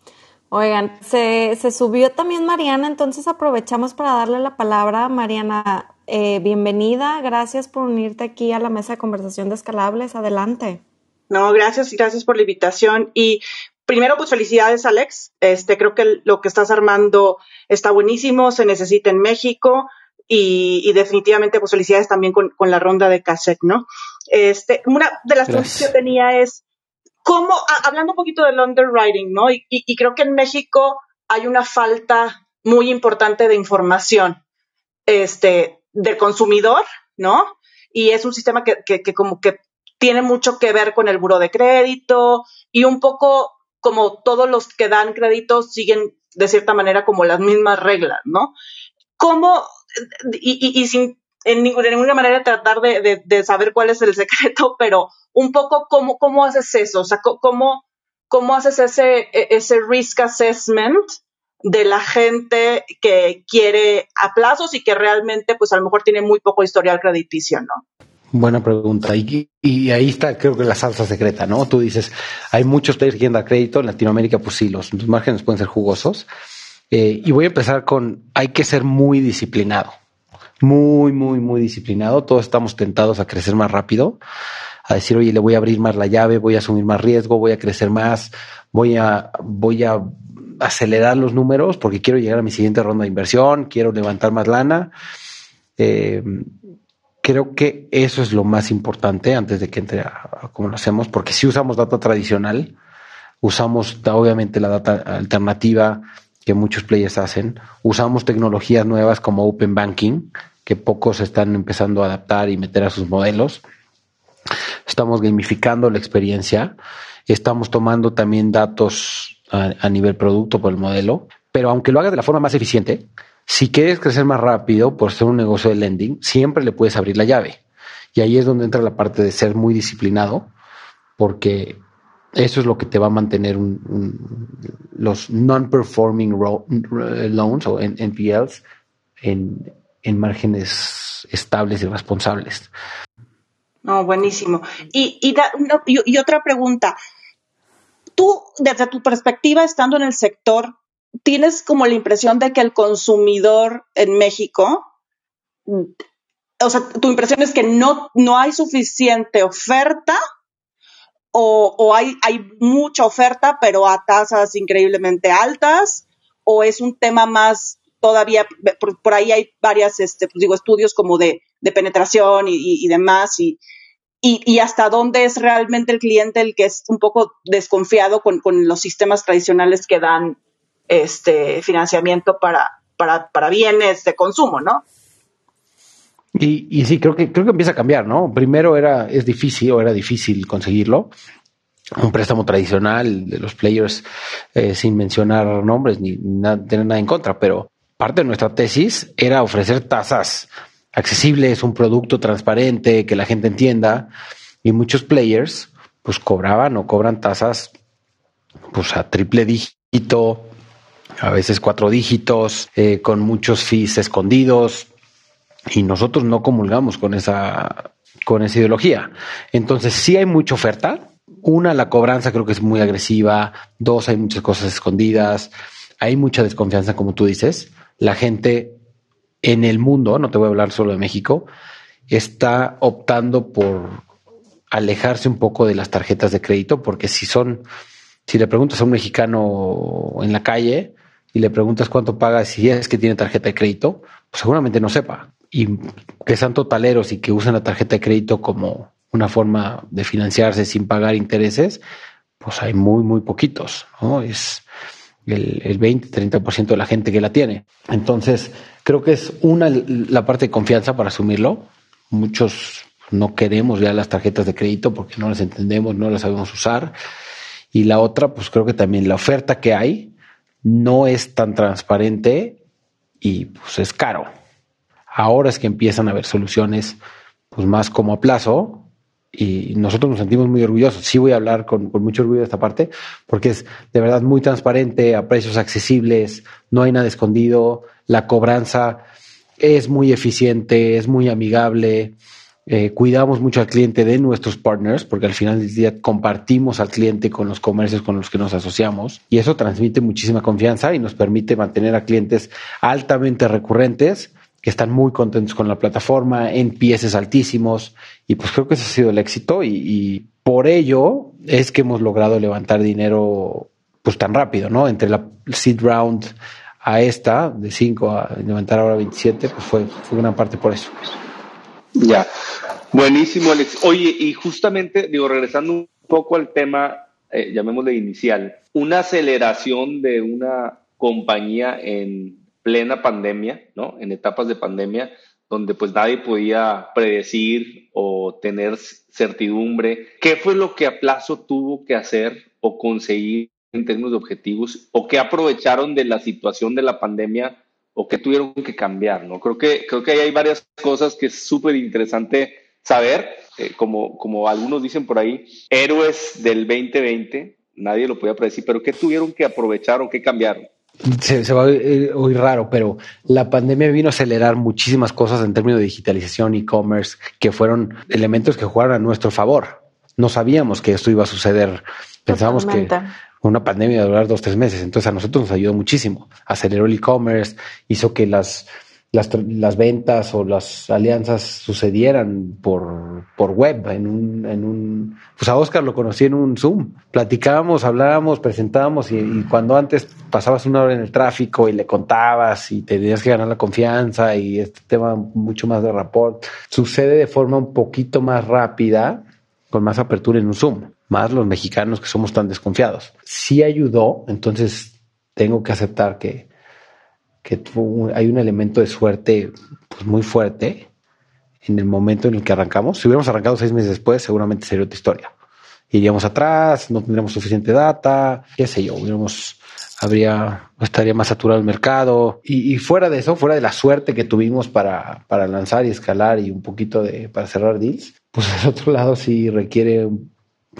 Oigan, se, se subió también Mariana, entonces aprovechamos para darle la palabra. Mariana, eh, bienvenida, gracias por unirte aquí a la mesa de conversación de escalables. Adelante. No, gracias, gracias por la invitación. Y primero, pues felicidades, Alex. Este, creo que lo que estás armando está buenísimo, se necesita en México. Y, definitivamente, pues felicidades también con, la ronda de cassette, ¿no? Este, una de las preguntas que yo tenía es, ¿cómo, hablando un poquito del underwriting, ¿no? Y, y, creo que en México hay una falta muy importante de información, este, del consumidor, ¿no? Y es un sistema que, que, que como que tiene mucho que ver con el buro de crédito y un poco como todos los que dan créditos siguen de cierta manera como las mismas reglas, ¿no? ¿Cómo, y, y, sin en ninguna, manera tratar de, de, saber cuál es el (laughs) secreto, pero un poco cómo, cómo haces eso, o sea, cómo, cómo haces ese, e, ese risk assessment de la gente que quiere a plazos y que realmente, pues a lo mejor tiene muy poco historial crediticio, ¿no? Buena pregunta. Y, ahí está, creo que la salsa secreta, ¿no? Tú dices, hay muchos players que quieren dar crédito. En Latinoamérica, pues sí, los, márgenes pueden ser jugosos. Eh, y voy a empezar con, hay que ser muy disciplinado. Muy, muy, muy disciplinado. Todos estamos tentados a crecer más rápido, a decir, oye, le voy a abrir más la llave, voy a asumir más riesgo, voy a crecer más, voy a, voy a acelerar los números porque quiero llegar a mi siguiente ronda de inversión, quiero levantar más lana. Eh, Creo que eso es lo más importante antes de que entre a, cómo lo hacemos, porque si usamos data tradicional, usamos obviamente la data alternativa que muchos players hacen, usamos tecnologías nuevas como Open Banking, que pocos están empezando a adaptar y meter a sus modelos. Estamos gamificando la experiencia, estamos tomando también datos a, a nivel producto por el modelo, pero aunque lo hagas de la forma más eficiente, si quieres crecer más rápido por ser un negocio de lending, siempre le puedes abrir la llave. Y ahí es donde entra la parte de ser muy disciplinado, porque eso es lo que te va a mantener los non-performing loans o NPLs en, en márgenes estables y responsables. No, buenísimo. Y, y, y, otra pregunta. Tú, desde tu perspectiva, estando en el sector, tienes como la impresión de que el consumidor en México, o sea, tu impresión es que no, no hay suficiente oferta o, hay, hay mucha oferta pero a tasas increíblemente altas o es un tema más todavía, por, ahí hay varias, este, pues digo, estudios como de, penetración y, demás y, y, hasta dónde es realmente el cliente el que es un poco desconfiado con, con los sistemas tradicionales que dan este financiamiento para, para, para bienes de consumo, ¿no? Y, y, sí, creo que, creo que empieza a cambiar, ¿no? Primero era, es difícil o era difícil conseguirlo. Un préstamo tradicional de los players, eh, sin mencionar nombres ni tener nada en contra, pero parte de nuestra tesis era ofrecer tasas accesibles, un producto transparente, que la gente entienda, y muchos players pues cobraban o cobran tasas pues a triple dígito, a veces cuatro dígitos, eh, con muchos fees escondidos, y nosotros no comulgamos con esa, con esa ideología. Entonces, sí hay mucha oferta. Una, la cobranza creo que es muy agresiva. Dos, hay muchas cosas escondidas. Hay mucha desconfianza, como tú dices. La gente en el mundo, no te voy a hablar solo de México, está optando por alejarse un poco de las tarjetas de crédito, porque si son, si le preguntas a un mexicano en la calle, y le preguntas cuánto paga si es que tiene tarjeta de crédito, pues seguramente no sepa. Y que sean totaleros y que usen la tarjeta de crédito como una forma de financiarse sin pagar intereses, pues hay muy, muy poquitos, ¿no? Es el, el 20, 30% de la gente que la tiene. Entonces, creo que es una, la parte de confianza para asumirlo. Muchos no queremos ya las tarjetas de crédito porque no las entendemos, no las sabemos usar. Y la otra, pues creo que también la oferta que hay no es tan transparente y pues es caro. Ahora es que empiezan a haber soluciones pues más como a plazo y nosotros nos sentimos muy orgullosos. Sí voy a hablar con, mucho orgullo de esta parte porque es de verdad muy transparente, a precios accesibles, no hay nada escondido, la cobranza es muy eficiente, es muy amigable. Eh, cuidamos mucho al cliente de nuestros partners porque al final del día compartimos al cliente con los comercios con los que nos asociamos y eso transmite muchísima confianza y nos permite mantener a clientes altamente recurrentes que están muy contentos con la plataforma, en pieces altísimos y pues creo que ese ha sido el éxito y, por ello es que hemos logrado levantar dinero pues tan rápido, ¿no? Entre la seed round a esta, de 5 a levantar ahora 27, pues fue, fue una parte por eso. Ya. Buenísimo, Alex. Oye, y justamente, digo, regresando un poco al tema, eh, llamémosle inicial, una aceleración de una compañía en plena pandemia, ¿no? En etapas de pandemia, donde pues nadie podía predecir o tener certidumbre. ¿Qué fue lo que a plazo tuvo que hacer o conseguir en términos de objetivos o qué aprovecharon de la situación de la pandemia o qué tuvieron que cambiar, ¿no? Creo que, creo que ahí hay varias cosas que es súper interesante saber, eh, como, como algunos dicen por ahí, héroes del 2020, nadie lo podía predecir, pero qué tuvieron que aprovechar o qué cambiaron. Se, se, va a oír raro, pero la pandemia vino a acelerar muchísimas cosas en términos de digitalización, e-commerce, que fueron elementos que jugaron a nuestro favor. No sabíamos que esto iba a suceder. Pensábamos que una pandemia de durar dos, tres meses. Entonces a nosotros nos ayudó muchísimo. Aceleró el e-commerce, hizo que las, las, las, ventas o las alianzas sucedieran por, por web, en un, en un, pues a Oscar lo conocí en un Zoom. Platicábamos, hablábamos, presentábamos y, y, cuando antes pasabas una hora en el tráfico y le contabas y tenías que ganar la confianza y este tema mucho más de rapport, sucede de forma un poquito más rápida, con más apertura en un Zoom más los mexicanos que somos tan desconfiados. Sí ayudó, entonces tengo que aceptar que, que hay un elemento de suerte pues, muy fuerte en el momento en el que arrancamos. Si hubiéramos arrancado seis meses después, seguramente sería otra historia. Iríamos atrás, no tendríamos suficiente data, qué sé yo, hubiéramos, habría, estaría más saturado el mercado. Y, fuera de eso, fuera de la suerte que tuvimos para, para lanzar y escalar y un poquito de, para cerrar deals, pues (laughs) al otro lado sí requiere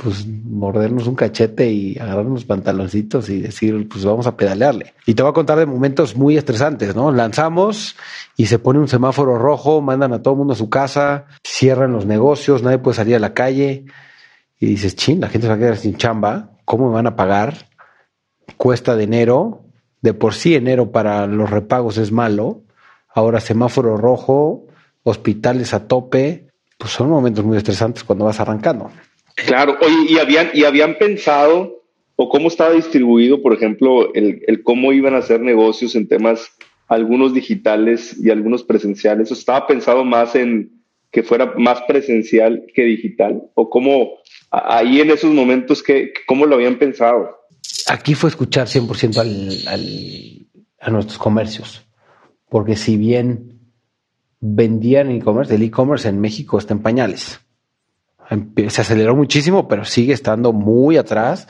pues mordernos un cachete y agarrarnos pantaloncitos y decir, pues vamos a pedalearle. Y te voy a contar de momentos muy estresantes, ¿no? Lanzamos y se pone un semáforo rojo, mandan a todo el mundo a su casa, cierran los negocios, nadie puede salir a la calle y dices, chin, la gente se va a quedar sin chamba, ¿cómo me van a pagar? Cuesta de enero, de por sí enero para los repagos es malo, ahora semáforo rojo, hospitales a tope, pues son momentos muy estresantes cuando vas arrancando. Claro, oye, ¿y habían, y habían pensado o cómo estaba distribuido, por ejemplo, el, cómo iban a hacer negocios en temas, algunos digitales y algunos presenciales? ¿O estaba pensado más en que fuera más presencial que digital? ¿O cómo, ahí en esos momentos, que, cómo lo habían pensado? Aquí fue escuchar 100% al, al, a nuestros comercios, porque si bien vendían e-commerce, el e-commerce en México está en pañales se aceleró muchísimo, pero sigue estando muy atrás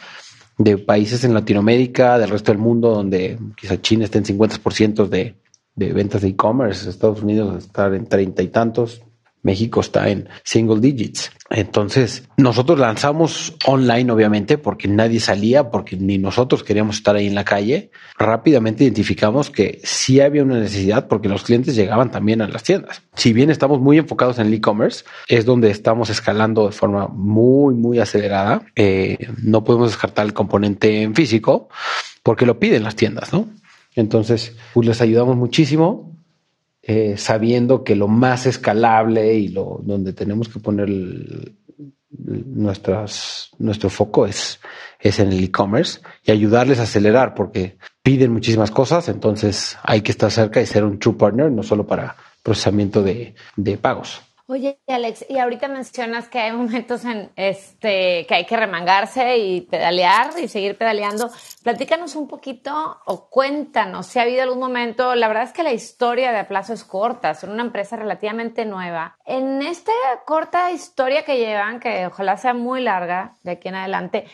de países en Latinoamérica, del resto del mundo, donde quizá China esté en 50% de, de ventas de e-commerce, Estados Unidos está en treinta y tantos, México está en single digits. Entonces, nosotros lanzamos online, obviamente, porque nadie salía, porque ni nosotros queríamos estar ahí en la calle. Rápidamente identificamos que sí había una necesidad porque los clientes llegaban también a las tiendas. Si bien estamos muy enfocados en el e-commerce, es donde estamos escalando de forma muy, muy acelerada. Eh, no podemos descartar el componente en físico porque lo piden las tiendas, ¿no? Entonces, pues les ayudamos muchísimo eh, sabiendo que lo más escalable y lo donde tenemos que poner nuestras, nuestro foco es, es en el e-commerce y ayudarles a acelerar porque piden muchísimas cosas, entonces hay que estar cerca y ser un true partner, no solo para procesamiento de, de pagos. Oye, Alex, y ahorita mencionas que hay momentos en este que hay que remangarse y pedalear y seguir pedaleando. Platícanos un poquito o cuéntanos si ha habido algún momento. La verdad es que la historia de Aplazo es corta, son una empresa relativamente nueva. En esta corta historia que llevan, que ojalá sea muy larga de aquí en adelante,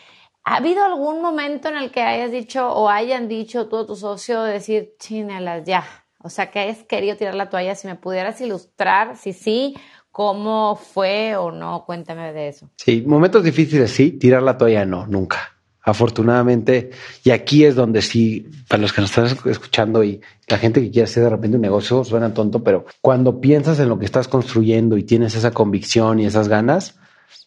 ¿ha habido algún momento en el que hayas dicho o hayan dicho tú o tu socio decir, chínelas ya? O sea, que hayas querido tirar la toalla, si me pudieras ilustrar, si sí ¿Cómo fue o no? Cuéntame de eso. Sí, momentos difíciles sí, tirar la toalla no, nunca. afortunadamente, y aquí es donde sí, para los que nos están escuchando y la gente que quiere hacer de repente un negocio, suena tonto, pero cuando piensas en lo que estás construyendo y tienes esa convicción y esas ganas,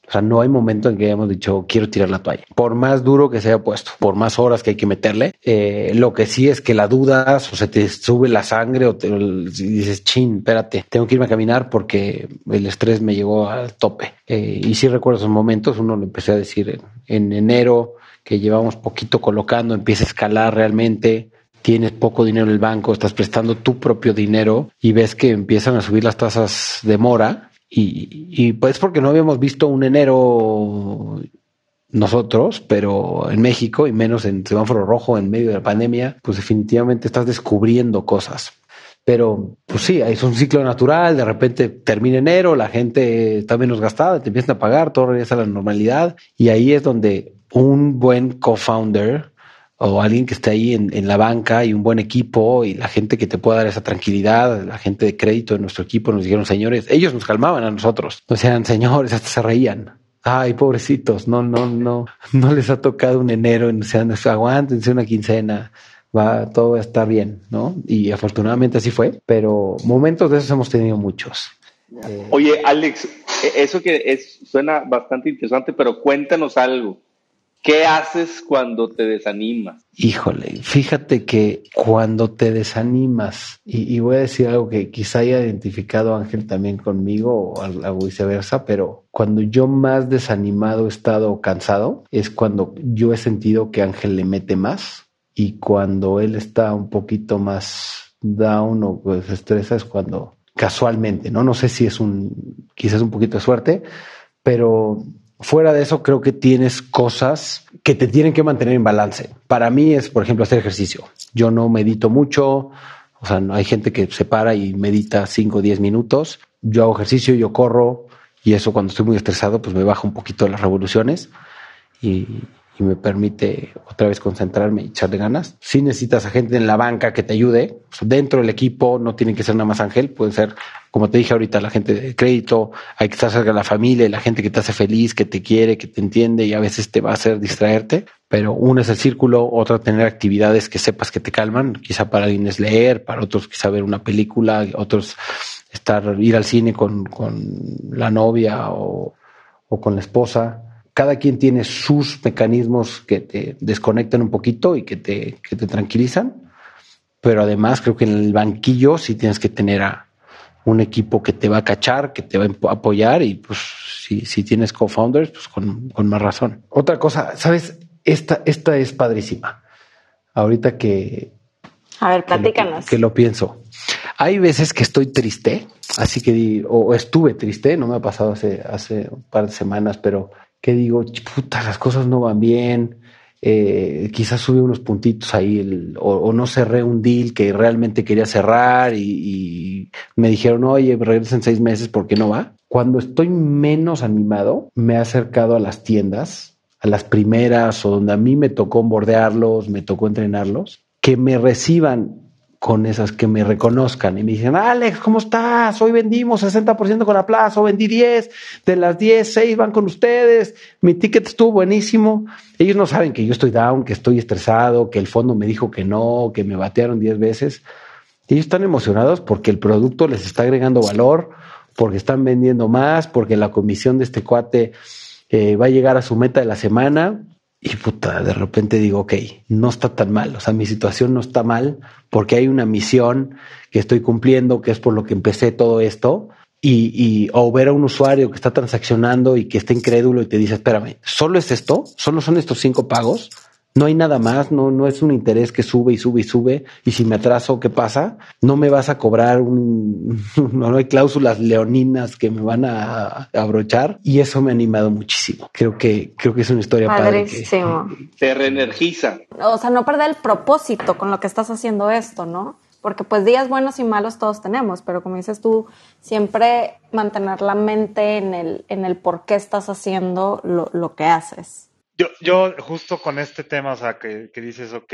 o sea, no hay momento en que hayamos dicho quiero tirar la toalla. Por más duro que se haya puesto, por más horas que hay que meterle, eh, lo que sí es que la dudas o se te sube la sangre o te dices, chin, espérate, tengo que irme a caminar porque el estrés me llegó al tope. Eh, y sí recuerdo esos momentos, uno lo empecé a decir en, enero, que llevamos poquito colocando, empieza a escalar realmente, tienes poco dinero en el banco, estás prestando tu propio dinero y ves que empiezan a subir las tasas de mora y, pues porque no habíamos visto un enero nosotros, pero en México y menos en semáforo rojo en medio de la pandemia, pues definitivamente estás descubriendo cosas. Pero pues sí, es un ciclo natural, de repente termina enero, la gente está menos gastada, te empiezan a pagar, todo regresa a la normalidad y ahí es donde un buen co-founder o alguien que esté ahí en, la banca y un buen equipo y la gente que te pueda dar esa tranquilidad, la gente de crédito de nuestro equipo nos dijeron, señores, ellos nos calmaban a nosotros, nos decían, señores, hasta se reían. Ay, pobrecitos, no, no, no, no les ha tocado un enero, o sea, aguántense una quincena, va, todo va a estar bien, ¿no? Y afortunadamente así fue, pero momentos de esos hemos tenido muchos. Oye, Alex, e, eso que es, suena bastante interesante, pero cuéntanos algo. ¿Qué haces cuando te desanimas? Híjole, fíjate que cuando te desanimas, y, voy a decir algo que quizá haya identificado Ángel también conmigo o viceversa, pero cuando yo más desanimado he estado cansado, es cuando yo he sentido que Ángel le mete más y cuando él está un poquito más down o pues, estresa es cuando casualmente, ¿no? No sé si es un, quizás un poquito de suerte, pero Fuera de eso, creo que tienes cosas que te tienen que mantener en balance. Para mí es, por ejemplo, hacer ejercicio. Yo no medito mucho, o sea, hay gente que se para y medita 5 o 10 minutos. Yo hago ejercicio, yo corro y eso cuando estoy muy estresado, pues me baja un poquito las revoluciones y, y me permite otra vez concentrarme y echarle ganas. Si necesitas a gente en la banca que te ayude, dentro del equipo no tiene que ser nada más Ángel, puede ser, como te dije ahorita, la gente de crédito, hay que estar cerca de la familia, la gente que te hace feliz, que te quiere, que te entiende y a veces te va a hacer distraerte, pero uno es el círculo, otra tener actividades que sepas que te calman, quizá para alguien es leer, para otros quizá ver una película, otros estar, ir al cine con, con la novia o, o con la esposa cada quien tiene sus mecanismos que te desconectan un poquito y que te, que te tranquilizan, pero además creo que en el banquillo sí tienes que tener a un equipo que te va a cachar, que te va a apoyar y pues si, si tienes co-founders, pues con, con, más razón. Otra cosa, ¿sabes? Esta, esta es padrísima. Ahorita que... A ver, platícanos. Que lo, pienso. Hay veces que estoy triste, así que, o estuve triste, no me ha pasado hace, hace un par de semanas, pero que digo, puta, las cosas no van bien, eh, quizás subí unos puntitos ahí, o, no cerré un deal que realmente quería cerrar y, me dijeron, oye, regresa en seis meses, ¿por qué no va? Cuando estoy menos animado, me he acercado a las tiendas, a las primeras o donde a mí me tocó bordearlos, me tocó entrenarlos, que me reciban con esas que me reconozcan y me dicen, Alex, ¿cómo estás? Hoy vendimos 60% con la plaza, vendí 10, de las 10, 6 van con ustedes, mi ticket estuvo buenísimo. Ellos no saben que yo estoy down, que estoy estresado, que el fondo me dijo que no, que me batearon 10 veces. Ellos están emocionados porque el producto les está agregando valor, porque están vendiendo más, porque la comisión de este cuate eh, va a llegar a su meta de la semana y puta, de repente digo, ok, no está tan mal, o sea, mi situación no está mal porque hay una misión que estoy cumpliendo, que es por lo que empecé todo esto. Y, y o ver a un usuario que está transaccionando y que está incrédulo y te dice, espérame, ¿solo es esto? ¿Solo son estos cinco pagos? No hay nada más, no, no es un interés que sube y sube y sube, y si me atraso, ¿qué pasa? No me vas a cobrar un, (laughs) no hay cláusulas leoninas que me van a, abrochar, y eso me ha animado muchísimo. Creo que, creo que es una historia Padrísimo. padre que (laughs) te reenergiza. O sea, no perder el propósito con lo que estás haciendo esto, ¿no? Porque pues días buenos y malos todos tenemos, pero como dices tú, siempre mantener la mente en el, en el por qué estás haciendo lo, lo que haces. Yo, yo justo con este tema, o sea, que, que dices, ok,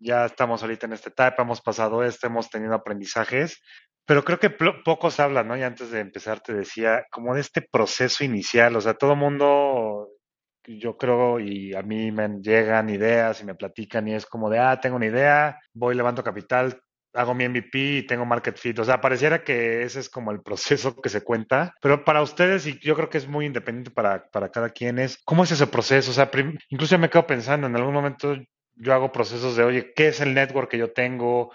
ya estamos ahorita en esta etapa, hemos pasado esto, hemos tenido aprendizajes, pero creo que poco se habla, ¿no? Y antes de empezar te decía, como de este proceso inicial, o sea, todo mundo yo creo, y a mí me llegan ideas y me platican y es como de, ah, tengo una idea, voy, levanto capital, hago mi MVP y tengo market fit. O sea, pareciera que ese es como el proceso que se cuenta, pero para ustedes, y yo creo que es muy independiente para, para cada quien, es cómo es ese proceso. O sea, incluso me quedo pensando, en algún momento yo hago procesos de, oye, ¿qué es el network que yo tengo?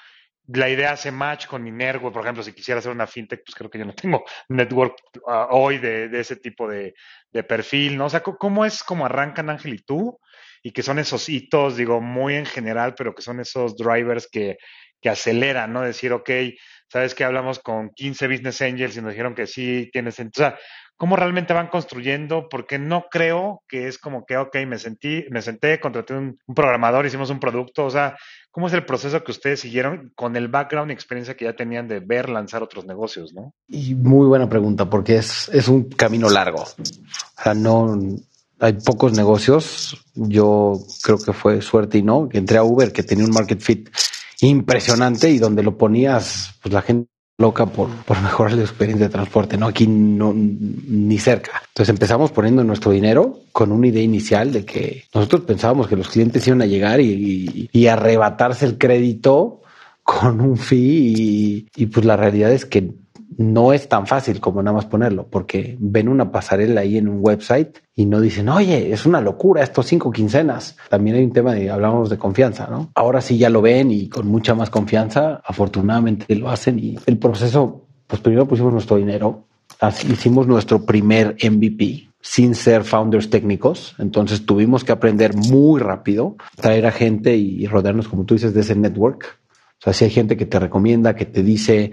La idea hace match con mi network, por ejemplo, si quisiera hacer una fintech, pues creo que yo no tengo (laughs) network uh, hoy de, de, ese tipo de, de, perfil, ¿no? O sea, ¿cómo es como arrancan Ángel y tú? Y que son esos hitos, digo, muy en general, pero que son esos drivers que, que aceleran, ¿no? Decir, ok, sabes que hablamos con 15 business angels y nos dijeron que sí tienes. O sea, ¿cómo realmente van construyendo? Porque no creo que es como que, ok, me sentí, me senté, contraté un, un programador, hicimos un producto. O sea, ¿cómo es el proceso que ustedes siguieron con el background y experiencia que ya tenían de ver lanzar otros negocios, ¿no? Y muy buena pregunta, porque es, es un camino largo. O sea, no, hay pocos negocios. Yo creo que fue suerte y no, que entré a Uber, que tenía un market fit impresionante y donde lo ponías, pues la gente loca por, por mejorar la experiencia de transporte, ¿no? Aquí no, ni cerca. Entonces empezamos poniendo nuestro dinero con una idea inicial de que nosotros pensábamos que los clientes iban a llegar y, y, arrebatarse el crédito con un fee y, y pues la realidad es que no es tan fácil como nada más ponerlo, porque ven una pasarela ahí en un website y no dicen, oye, es una locura estos cinco quincenas. También hay un tema de, hablamos de confianza, ¿no? Ahora sí ya lo ven y con mucha más confianza, afortunadamente lo hacen y el proceso, pues primero pusimos nuestro dinero, así hicimos nuestro primer MVP sin ser founders técnicos, entonces tuvimos que aprender muy rápido, traer a gente y rodearnos, como tú dices, de ese network. O sea, si hay gente que te recomienda, que te dice,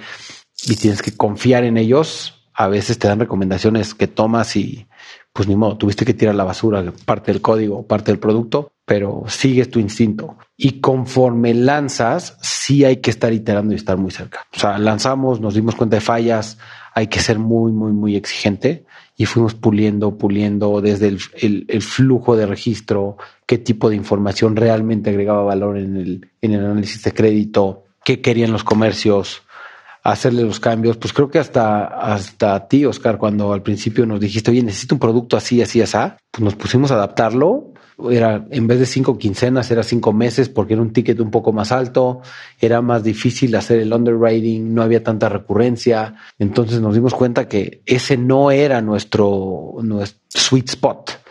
y tienes que confiar en ellos. A veces te dan recomendaciones que tomas y pues ni modo, tuviste que tirar la basura, parte del código, parte del producto, pero sigues tu instinto. Y conforme lanzas, sí hay que estar iterando y estar muy cerca. O sea, lanzamos, nos dimos cuenta de fallas, hay que ser muy, muy, muy exigente y fuimos puliendo, puliendo desde el, el, flujo de registro, qué tipo de información realmente agregaba valor en el, en el análisis de crédito, qué querían los comercios, hacerle los cambios. Pues creo que hasta, hasta a ti, Oscar, cuando al principio nos dijiste, oye, necesito un producto así, así, así, pues nos pusimos a adaptarlo. Era, en vez de cinco quincenas, era cinco meses porque era un ticket un poco más alto, era más difícil hacer el underwriting, no había tanta recurrencia. Entonces nos dimos cuenta que ese no era nuestro, nuestro sweet spot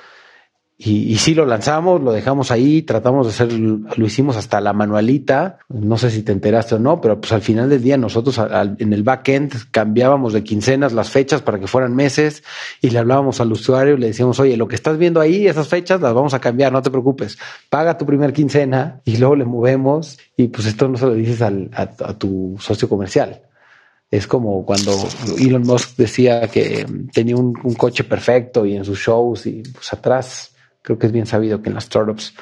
y, y sí lo lanzamos, lo dejamos ahí, tratamos de hacer, lo hicimos hasta la manualita. No sé si te enteraste o no, pero pues al final del día nosotros en el backend cambiábamos de quincenas las fechas para que fueran meses y le hablábamos al usuario y le decíamos, oye, lo que estás viendo ahí, esas fechas las vamos a cambiar, no te preocupes. Paga tu primer quincena y luego le movemos y pues esto no se lo dices al, a, tu socio comercial. Es como cuando Elon Musk decía que tenía un coche perfecto y en sus shows y pues atrás Creo que es bien sabido que en las startups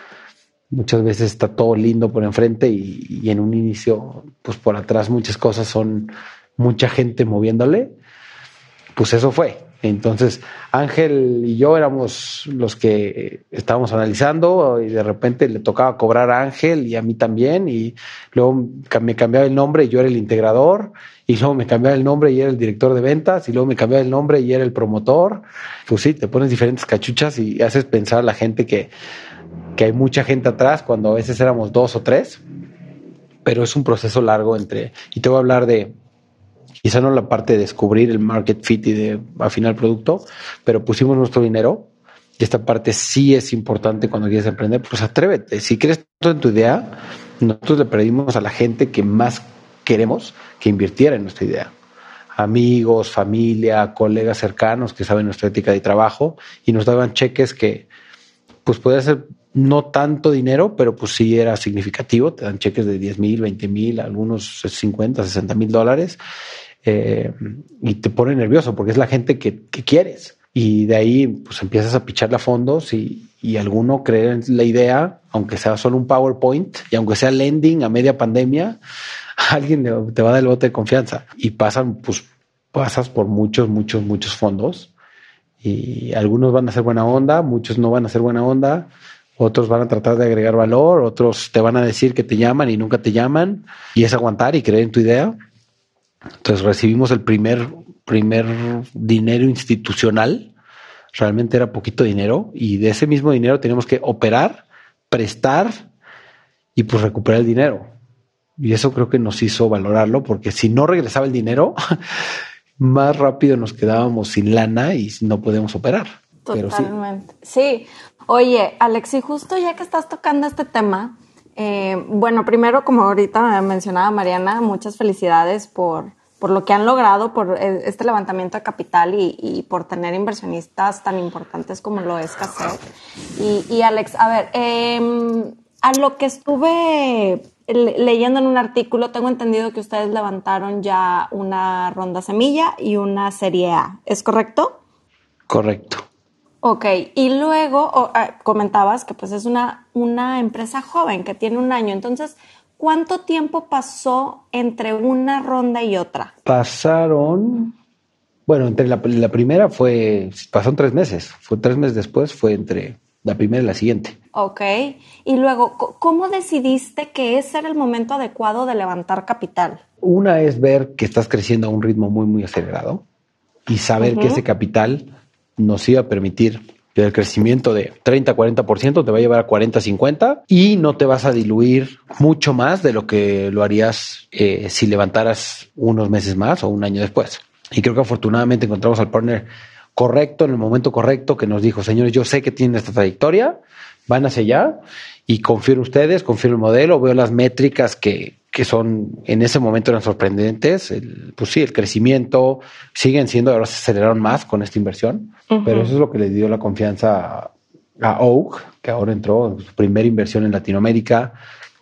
muchas veces está todo lindo por enfrente y, y, en un inicio, pues por atrás muchas cosas son mucha gente moviéndole. Pues eso fue. Entonces Ángel y yo éramos los que estábamos analizando y de repente le tocaba cobrar a Ángel y a mí también y luego me cambiaba el nombre y yo era el integrador y luego me cambiaba el nombre y era el director de ventas y luego me cambiaba el nombre y era el promotor. Pues sí, te pones diferentes cachuchas y haces pensar a la gente que, que hay mucha gente atrás cuando a veces éramos dos o tres, pero es un proceso largo entre, y te voy a hablar de, quizá no la parte de descubrir el market fit y de afinar el producto, pero pusimos nuestro dinero y esta parte sí es importante cuando quieres emprender, pues atrévete. Si crees en tu idea, nosotros le pedimos a la gente que más queremos que invirtiera en nuestra idea. Amigos, familia, colegas cercanos que saben nuestra ética de trabajo y nos daban cheques que pues puede ser no tanto dinero, pero pues sí era significativo. Te dan cheques de 10 mil, 20 mil, algunos 50, 60 mil dólares eh, y te pone nervioso porque es la gente que, que, quieres. Y de ahí pues empiezas a picharle a fondos y, y alguno cree en la idea, aunque sea solo un PowerPoint y aunque sea lending a media pandemia, alguien te va a dar el bote de confianza. Y pasan, pues pasas por muchos, muchos, muchos fondos. Y algunos van a ser buena onda, muchos no van a ser buena onda, otros van a tratar de agregar valor, otros te van a decir que te llaman y nunca te llaman. Y es aguantar y creer en tu idea. Entonces recibimos el primer, primer dinero institucional. Realmente era poquito dinero. Y de ese mismo dinero teníamos que operar, prestar y pues recuperar el dinero. Y eso creo que nos hizo valorarlo porque si no regresaba el dinero, (laughs) más rápido nos quedábamos sin lana y no podemos operar. Totalmente. sí. Oye, Alex, y justo ya que estás tocando este tema, eh, bueno, primero, como ahorita mencionaba Mariana, muchas felicidades por, por lo que han logrado, por eh, este levantamiento de capital y, por tener inversionistas tan importantes como lo es Cassette. Y, Alex, a ver, em, a lo que estuve leyendo en un artículo, tengo entendido que ustedes levantaron ya una ronda semilla y una serie A, ¿es correcto? Correcto. Ok, y luego ah, comentabas que pues es una, una empresa joven que tiene un año, entonces, ¿cuánto tiempo pasó entre una ronda y otra? Pasaron, bueno, entre la, la primera fue, pasaron tres meses, fue tres meses después, fue entre la primera y la siguiente. Ok, y luego, ¿cómo decidiste que ese era el momento adecuado de levantar capital? Una es ver que estás creciendo a un ritmo muy, muy acelerado y saber que ese capital nos iba a permitir que el crecimiento de 30-40% te va a llevar a 40-50% y no te vas a diluir mucho más de lo que lo harías eh, si levantaras unos meses más o un año después. Y creo que afortunadamente encontramos al partner correcto en el momento correcto que nos dijo, señores, yo sé que tienen esta trayectoria, van hacia allá y confío en ustedes, confío en el modelo, veo las métricas que, que son en ese momento eran sorprendentes. El, pues sí, el crecimiento siguen siendo, ahora se aceleraron más con esta inversión, pero eso es lo que le dio la confianza a, Oak, que ahora entró en su primera inversión en Latinoamérica,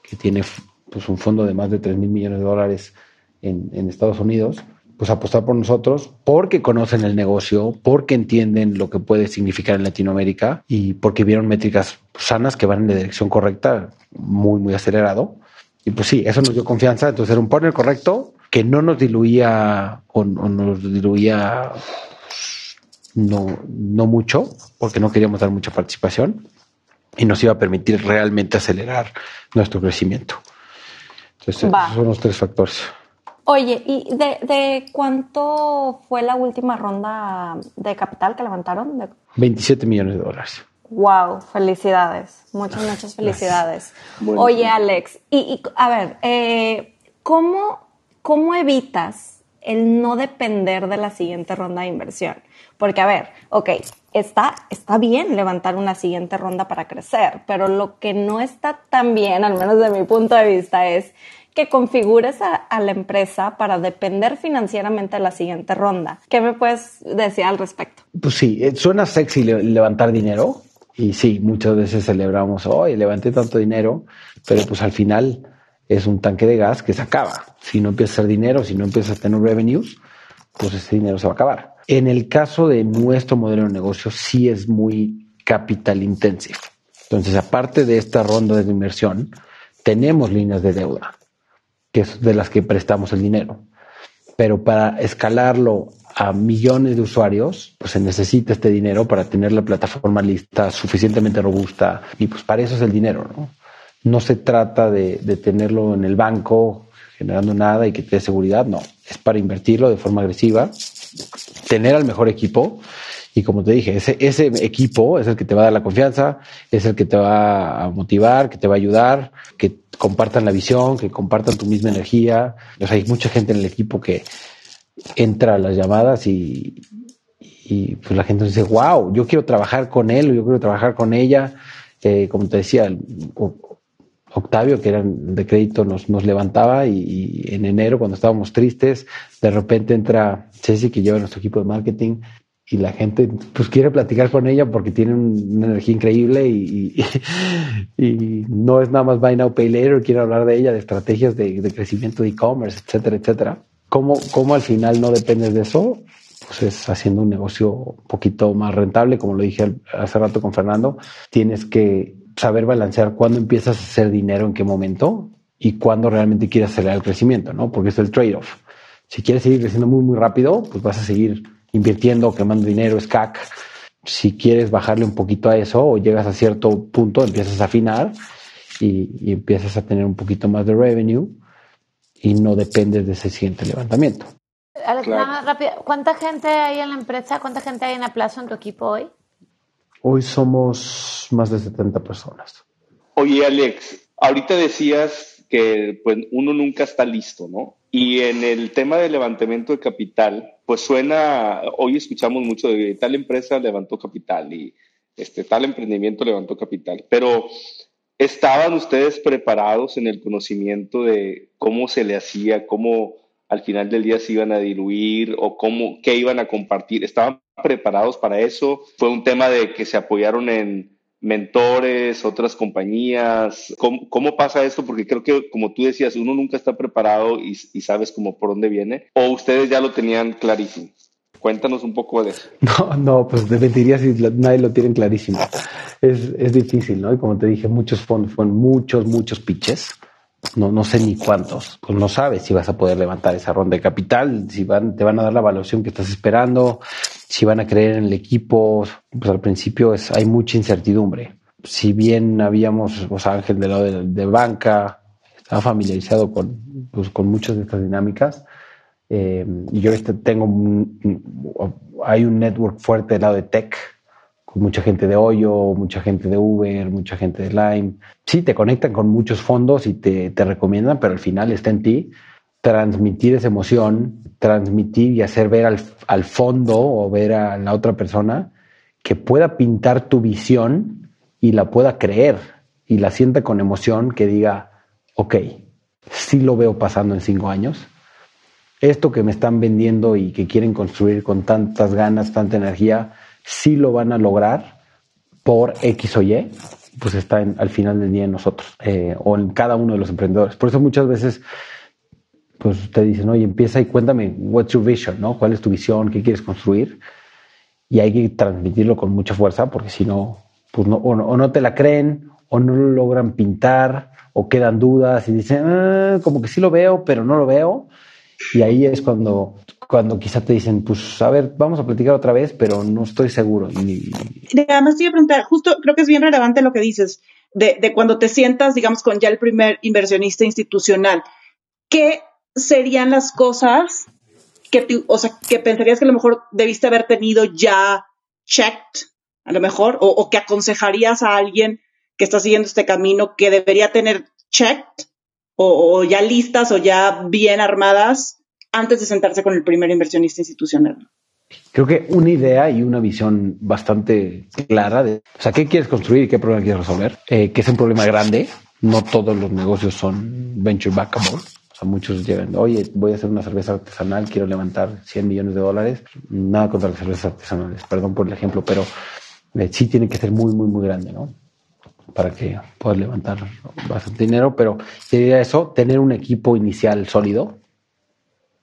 que tiene pues, un fondo de más de 3 mil millones de dólares en, en Estados Unidos pues apostar por nosotros porque conocen el negocio, porque entienden lo que puede significar en Latinoamérica y porque vieron métricas sanas que van en la dirección correcta, muy, muy acelerado. Y pues sí, eso nos dio confianza. Entonces era un partner correcto que no nos diluía o, nos diluía no, no mucho, porque no queríamos dar mucha participación y nos iba a permitir realmente acelerar nuestro crecimiento. Entonces, esos son los tres factores. Oye, ¿y de, cuánto fue la última ronda de capital que levantaron? 27 millones de dólares. Wow, felicidades. Muchas, muchas felicidades. Oye, Alex, y, a ver, eh, ¿cómo, ¿cómo evitas el no depender de la siguiente ronda de inversión? Porque, a ver, ok, está, está bien levantar una siguiente ronda para crecer, pero lo que no está tan bien, al menos de mi punto de vista, es que configures a, la empresa para depender financieramente de la siguiente ronda. ¿Qué me puedes decir al respecto? Pues sí, eh, suena sexy levantar dinero y sí, muchas veces celebramos, hoy levanté tanto dinero, pero pues al final es un tanque de gas que se acaba. Si no empieza a hacer dinero, si no empieza a tener revenues, pues ese dinero se va a acabar. En el caso de nuestro modelo de negocio, sí es muy capital intensive. Entonces, aparte de esta ronda de inversión, tenemos líneas de deuda que es de las que prestamos el dinero. Pero para escalarlo a millones de usuarios, pues se necesita este dinero para tener la plataforma lista suficientemente robusta y pues para eso es el dinero, ¿no? No se trata de, tenerlo en el banco generando nada y que te dé seguridad, no, es para invertirlo de forma agresiva, tener al mejor equipo y como te dije, ese, ese equipo es el que te va a dar la confianza, es el que te va a motivar, que te va a ayudar, que compartan la visión, que compartan tu misma energía. O hay mucha gente en el equipo que entra a las llamadas y, y pues la gente dice, wow, yo quiero trabajar con él yo quiero trabajar con ella. Eh, como te decía, Octavio, que era de crédito, nos, levantaba y, en enero, cuando estábamos tristes, de repente entra Ceci, que lleva nuestro equipo de marketing, y la gente pues quiere platicar con ella porque tiene una energía increíble y, y, (laughs) no es nada más buy now, pay later, quiere hablar de ella, de estrategias de, crecimiento de e-commerce, etcétera, etcétera. ¿Cómo, ¿Cómo al final no dependes de eso? Pues es haciendo un negocio un poquito más rentable, como lo dije hace rato con Fernando, tienes que saber balancear cuándo empiezas a hacer dinero, en qué momento y cuándo realmente quieres acelerar el crecimiento, ¿no? Porque es el trade-off. Si quieres seguir creciendo muy, muy rápido, pues vas a seguir invirtiendo, quemando dinero, es CAC. Si quieres bajarle un poquito a eso o llegas a cierto punto, empiezas a afinar y, empiezas a tener un poquito más de revenue y no dependes de ese siguiente levantamiento. Alex, nada más rápido. ¿Cuánta gente hay en la empresa? ¿Cuánta gente hay en Aplazo en tu equipo hoy? Hoy somos más de 70 personas. Oye, Alex, ahorita decías que pues, uno nunca está listo, ¿no? Y en el tema del levantamiento de capital, pues suena, hoy escuchamos mucho de tal empresa levantó capital y este tal emprendimiento levantó capital, pero ¿estaban ustedes preparados en el conocimiento de cómo se le hacía, cómo al final del día se iban a diluir o cómo, qué iban a compartir? ¿Estaban preparados para eso? ¿Fue un tema de que se apoyaron en mentores, otras compañías? ¿Cómo, pasa esto? Porque creo que, como tú decías, uno nunca está preparado y, sabes cómo por dónde viene. ¿O ustedes ya lo tenían clarísimo? Cuéntanos un poco de eso. (laughs) No, no, pues te mentiría si nadie lo tiene clarísimo. Es, es difícil, ¿no? Y como te dije, muchos fondos, fueron muchos, muchos pitches. No, no sé ni cuántos. Pues no sabes si vas a poder levantar esa ronda de capital, si van, te van a dar la evaluación que estás esperando, si van a creer en el equipo, pues al principio es, hay mucha incertidumbre. Si bien habíamos, o sea, Ángel del lado de, banca, estaba familiarizado con, pues, con muchas de estas dinámicas, eh, yo este, tengo, hay un network fuerte del lado de tech, con mucha gente de Hoyo, mucha gente de Uber, mucha gente de Lime. Sí, te conectan con muchos fondos y te, te recomiendan, pero al final está en ti transmitir esa emoción, transmitir y hacer ver al, al, fondo o ver a la otra persona que pueda pintar tu visión y la pueda creer y la sienta con emoción, que diga, ok, sí lo veo pasando en cinco años. Esto que me están vendiendo y que quieren construir con tantas ganas, tanta energía, sí lo van a lograr por X o Y, pues está al final del día en nosotros eh, o en cada uno de los emprendedores. Por eso muchas veces pues te dicen, oye, empieza y cuéntame, what's your vision, ¿no? ¿Cuál es tu visión? ¿Qué quieres construir? Y hay que transmitirlo con mucha fuerza porque si no, pues no, o no, te la creen, o no lo logran pintar, o quedan dudas y dicen, ah, como que sí lo veo, pero no lo veo. Y ahí es cuando, cuando quizá te dicen, pues a ver, vamos a platicar otra vez, pero no estoy seguro. Y... Además, te iba a preguntar, justo creo que es bien relevante lo que dices, de, de cuando te sientas, digamos, con ya el primer inversionista institucional. ¿Qué serían las cosas que, o sea, que pensarías que a lo mejor debiste haber tenido ya checked, a lo mejor, o, que aconsejarías a alguien que está siguiendo este camino que debería tener checked o, ya listas o ya bien armadas antes de sentarse con el primer inversionista institucional? Creo que una idea y una visión bastante clara de, o sea, qué quieres construir y qué problema quieres resolver, eh, que es un problema grande. No todos los negocios son venture backable muchos llegan, oye, voy a hacer una cerveza artesanal, quiero levantar 100 millones de dólares. Nada contra las cervezas artesanales, perdón por el ejemplo, pero eh, sí tiene que ser muy, muy, muy grande, ¿no? Para que puedas levantar bastante dinero, pero diría eso, tener un equipo inicial sólido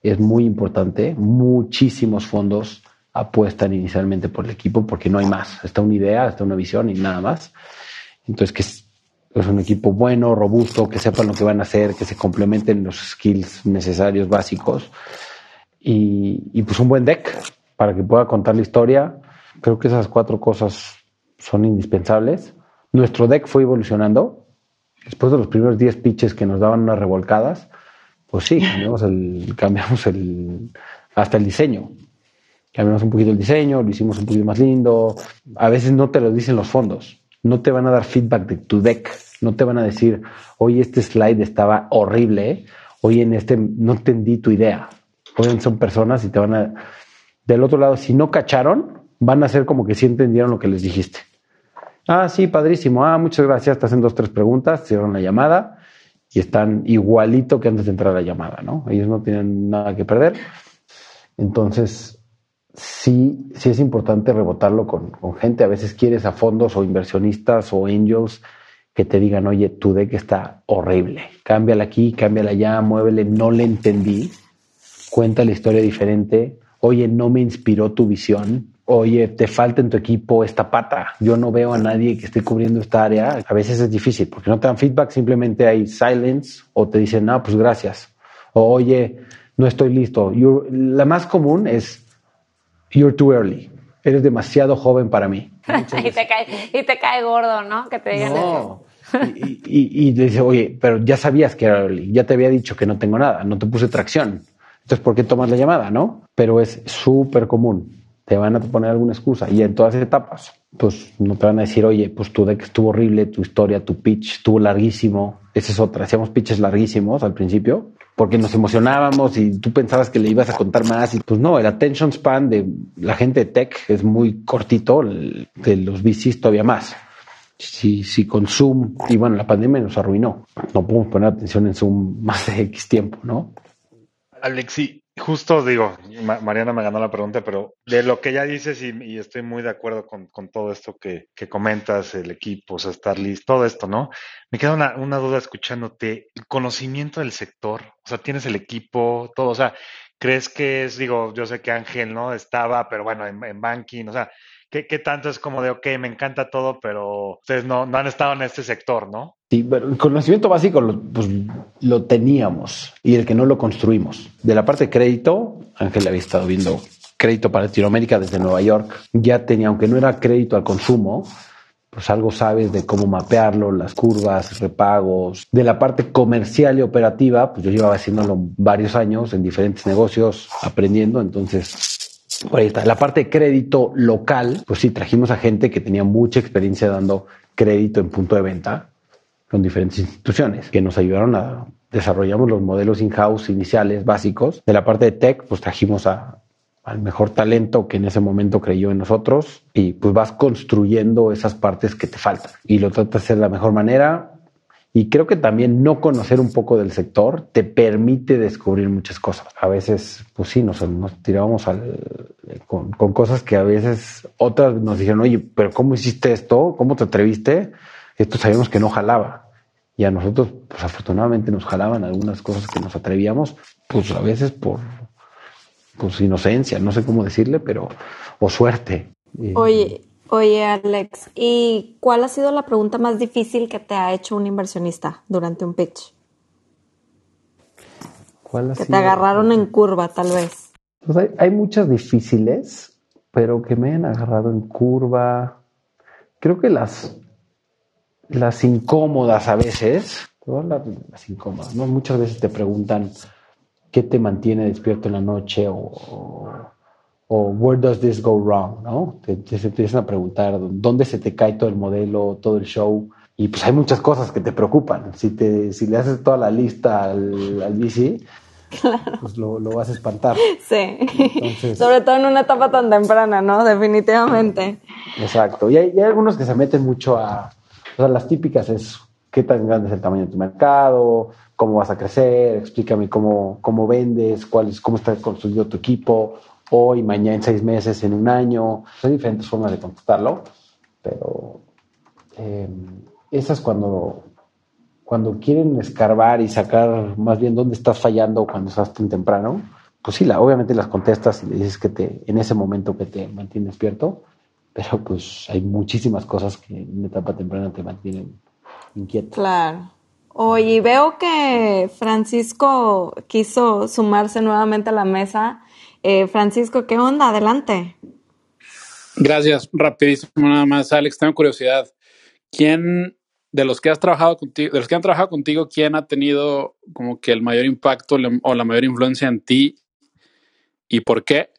es muy importante. Muchísimos fondos apuestan inicialmente por el equipo porque no hay más. Está una idea, está una visión y nada más. Entonces, que es un equipo bueno, robusto, que sepan lo que van a hacer, que se complementen los skills necesarios básicos y, pues un buen deck para que pueda contar la historia. Creo que esas cuatro cosas son indispensables. Nuestro deck fue evolucionando. Después de los primeros 10 pitches que nos daban unas revolcadas, pues sí, cambiamos el, cambiamos el, hasta el diseño. Cambiamos un poquito el diseño, lo hicimos un poquito más lindo. A veces no te lo dicen los fondos no te van a dar feedback de tu deck, no te van a decir, oye, este slide estaba horrible, oye, en este no entendí tu idea. Oye, son personas y te van a... Del otro lado, si no cacharon, van a ser como que sí entendieron lo que les dijiste. Ah, sí, padrísimo. Ah, muchas gracias. Te hacen dos, tres preguntas, cierran la llamada y están igualito que antes de entrar a la llamada, ¿no? Ellos no tienen nada que perder. Entonces, sí, sí es importante rebotarlo con, gente. A veces quieres a fondos o inversionistas o angels que te digan, oye, tu deck está horrible. Cámbiala aquí, cámbiala allá, muévele, no le entendí. Cuenta la historia diferente. Oye, no me inspiró tu visión. Oye, te falta en tu equipo esta pata. Yo no veo a nadie que esté cubriendo esta área. A veces es difícil porque no te dan feedback, simplemente hay silence o te dicen, no, pues gracias. O oye, no estoy listo. la más común es, You're too early. Eres demasiado joven para mí. (laughs) y, te cae, y te cae gordo, ¿no? Que te digan no. Y, y, le dice, oye, pero ya sabías que era early, ya te había dicho que no tengo nada, no te puse tracción. Entonces, ¿por qué tomas la llamada, no? Pero es súper común. Te van a poner alguna excusa y en todas etapas. pues no te van a decir, oye, pues tu deck estuvo horrible, tu historia, tu pitch estuvo larguísimo. Esa es otra. Hacíamos pitches larguísimos al principio porque nos emocionábamos y tú pensabas que le ibas a contar más y pues no, el attention span de la gente de tech es muy cortito, de los VCs todavía más. Si, si con Zoom, y bueno, la pandemia nos arruinó, no podemos poner atención en Zoom más de X tiempo, ¿no? Alexi, justo digo, Mariana me ganó la pregunta, pero de lo que ya dices y, estoy muy de acuerdo con, todo esto que, comentas, el equipo, o sea, estar listo, todo esto, ¿no? Me queda una, una duda escuchándote, el conocimiento del sector, o sea, tienes el equipo, todo, o sea, ¿crees que es, digo, yo sé que Ángel, ¿no? Estaba, pero bueno, en, en banking, o sea, ¿Qué, tanto es como de, ok, me encanta todo, pero ustedes no, no han estado en este sector, ¿no? Sí, pero el conocimiento básico lo, pues, lo teníamos y el que no lo construimos. De la parte de crédito, Ángel había estado viendo crédito para Latinoamérica desde Nueva York. Ya tenía, aunque no era crédito al consumo, pues algo sabes de cómo mapearlo, las curvas, repagos. De la parte comercial y operativa, pues yo llevaba haciéndolo varios años en diferentes negocios, aprendiendo, entonces por ahí está. La parte de crédito local, pues sí, trajimos a gente que tenía mucha experiencia dando crédito en punto de venta con diferentes instituciones que nos ayudaron a desarrollamos los modelos in-house iniciales básicos. De la parte de tech, pues trajimos al mejor talento que en ese momento creyó en nosotros y pues vas construyendo esas partes que te faltan y lo tratas de la mejor manera y creo que también no conocer un poco del sector te permite descubrir muchas cosas. A veces, pues sí, nos, nos tirábamos al, con, cosas que a veces otras nos dijeron, oye, pero ¿cómo hiciste esto? ¿Cómo te atreviste? Esto sabíamos que no jalaba. Y a nosotros, pues afortunadamente nos jalaban algunas cosas que nos atrevíamos, pues a veces por pues inocencia, no sé cómo decirle, pero o suerte. Oye, Oye, Alex, ¿y cuál ha sido la pregunta más difícil que te ha hecho un inversionista durante un pitch? ¿Cuál ha que te agarraron en curva, tal vez. Pues hay, muchas difíciles, pero que me han agarrado en curva. Creo que las, las incómodas a veces, las, las incómodas, ¿no? Muchas veces te preguntan qué te mantiene despierto en la noche o o where does this go wrong, ¿no? Te, empiezan a preguntar dónde se te cae todo el modelo, todo el show. Y pues hay muchas cosas que te preocupan. Si, te, si le haces toda la lista al, al VC, pues lo, lo, vas a espantar. Sí. (laughs) Sobre todo en una etapa tan temprana, ¿no? Definitivamente. Exacto. Y hay, hay, algunos que se meten mucho a. O sea, las típicas es qué tan grande es el tamaño de tu mercado, cómo vas a crecer, explícame cómo, cómo vendes, cuál es, cómo está construido tu equipo hoy, mañana, en seis meses, en un año. Hay diferentes formas de contestarlo, pero eh, esas cuando, cuando quieren escarbar y sacar más bien dónde estás fallando cuando estás tan temprano, pues sí, la, obviamente las contestas y le dices que te, en ese momento que te mantiene despierto, pero pues hay muchísimas cosas que en etapa temprana te mantienen inquieto. Claro. Oye, veo que Francisco quiso sumarse nuevamente a la mesa. Eh, Francisco, ¿qué onda? Adelante. Gracias. Rapidísimo nada más, Alex. Tengo curiosidad. ¿Quién de los que has trabajado contigo, de los que han trabajado contigo, quién ha tenido como que el mayor impacto o la mayor influencia en ti y por qué?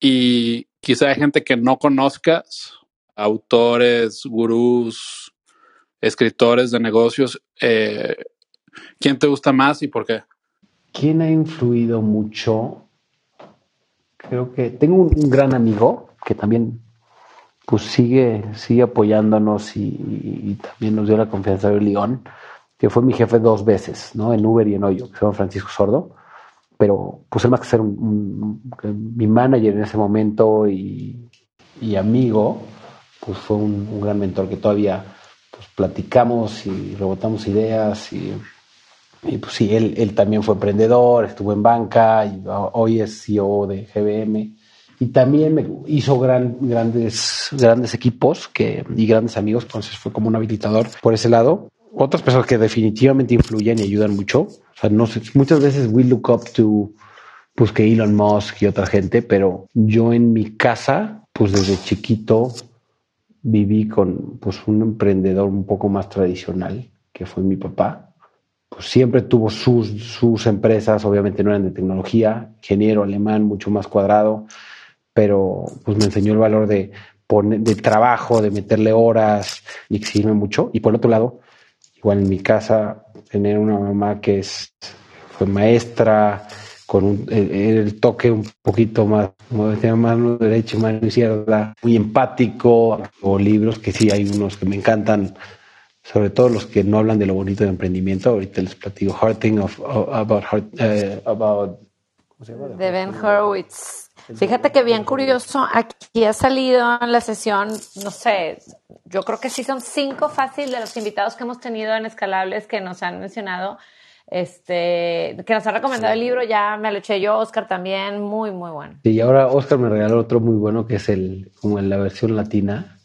Y quizá hay gente que no conozcas, autores, gurús, escritores de negocios. Eh, ¿Quién te gusta más y por qué? ¿Quién ha influido mucho creo que tengo un, gran amigo que también pues sigue, sigue apoyándonos y, también nos dio la confianza de León, que fue mi jefe dos veces, ¿no? En Uber y en Hoyo, que se llama Francisco Sordo. Pero pues él más que ser mi manager en ese momento y, amigo, pues fue un, gran mentor que todavía pues, platicamos y rebotamos ideas y y pues sí, él, él también fue emprendedor, estuvo en banca y hoy es CEO de GBM. Y también hizo gran, grandes, grandes equipos que, y grandes amigos, entonces fue como un habilitador por ese lado. Otras personas que definitivamente influyen y ayudan mucho. O sea, no sé, muchas veces we look up to pues que Elon Musk y otra gente, pero yo en mi casa, pues desde chiquito viví con pues un emprendedor un poco más tradicional, que fue mi papá siempre tuvo sus, sus empresas, obviamente no eran de tecnología, ingeniero alemán, mucho más cuadrado, pero pues me enseñó el valor de de trabajo, de meterle horas y exigirme mucho. Y por otro lado, igual en mi casa, tener una mamá que es, fue maestra, con un, el, toque un poquito más, tiene mano derecha mano izquierda, muy empático, o libros que sí hay unos que me encantan, sobre todo los que no hablan de lo bonito de emprendimiento. Ahorita les platico Hard Thing of, about, uh, about ¿cómo se llama? De Ben Horowitz. Fíjate que bien curioso, aquí ha salido en la sesión, no sé, yo creo que sí son cinco fácil de los invitados que hemos tenido en Escalables que nos han mencionado, este, que nos han recomendado el libro, ya me lo eché yo, Oscar también, muy, muy bueno. y ahora Oscar me regaló otro muy bueno que es el, como en la versión latina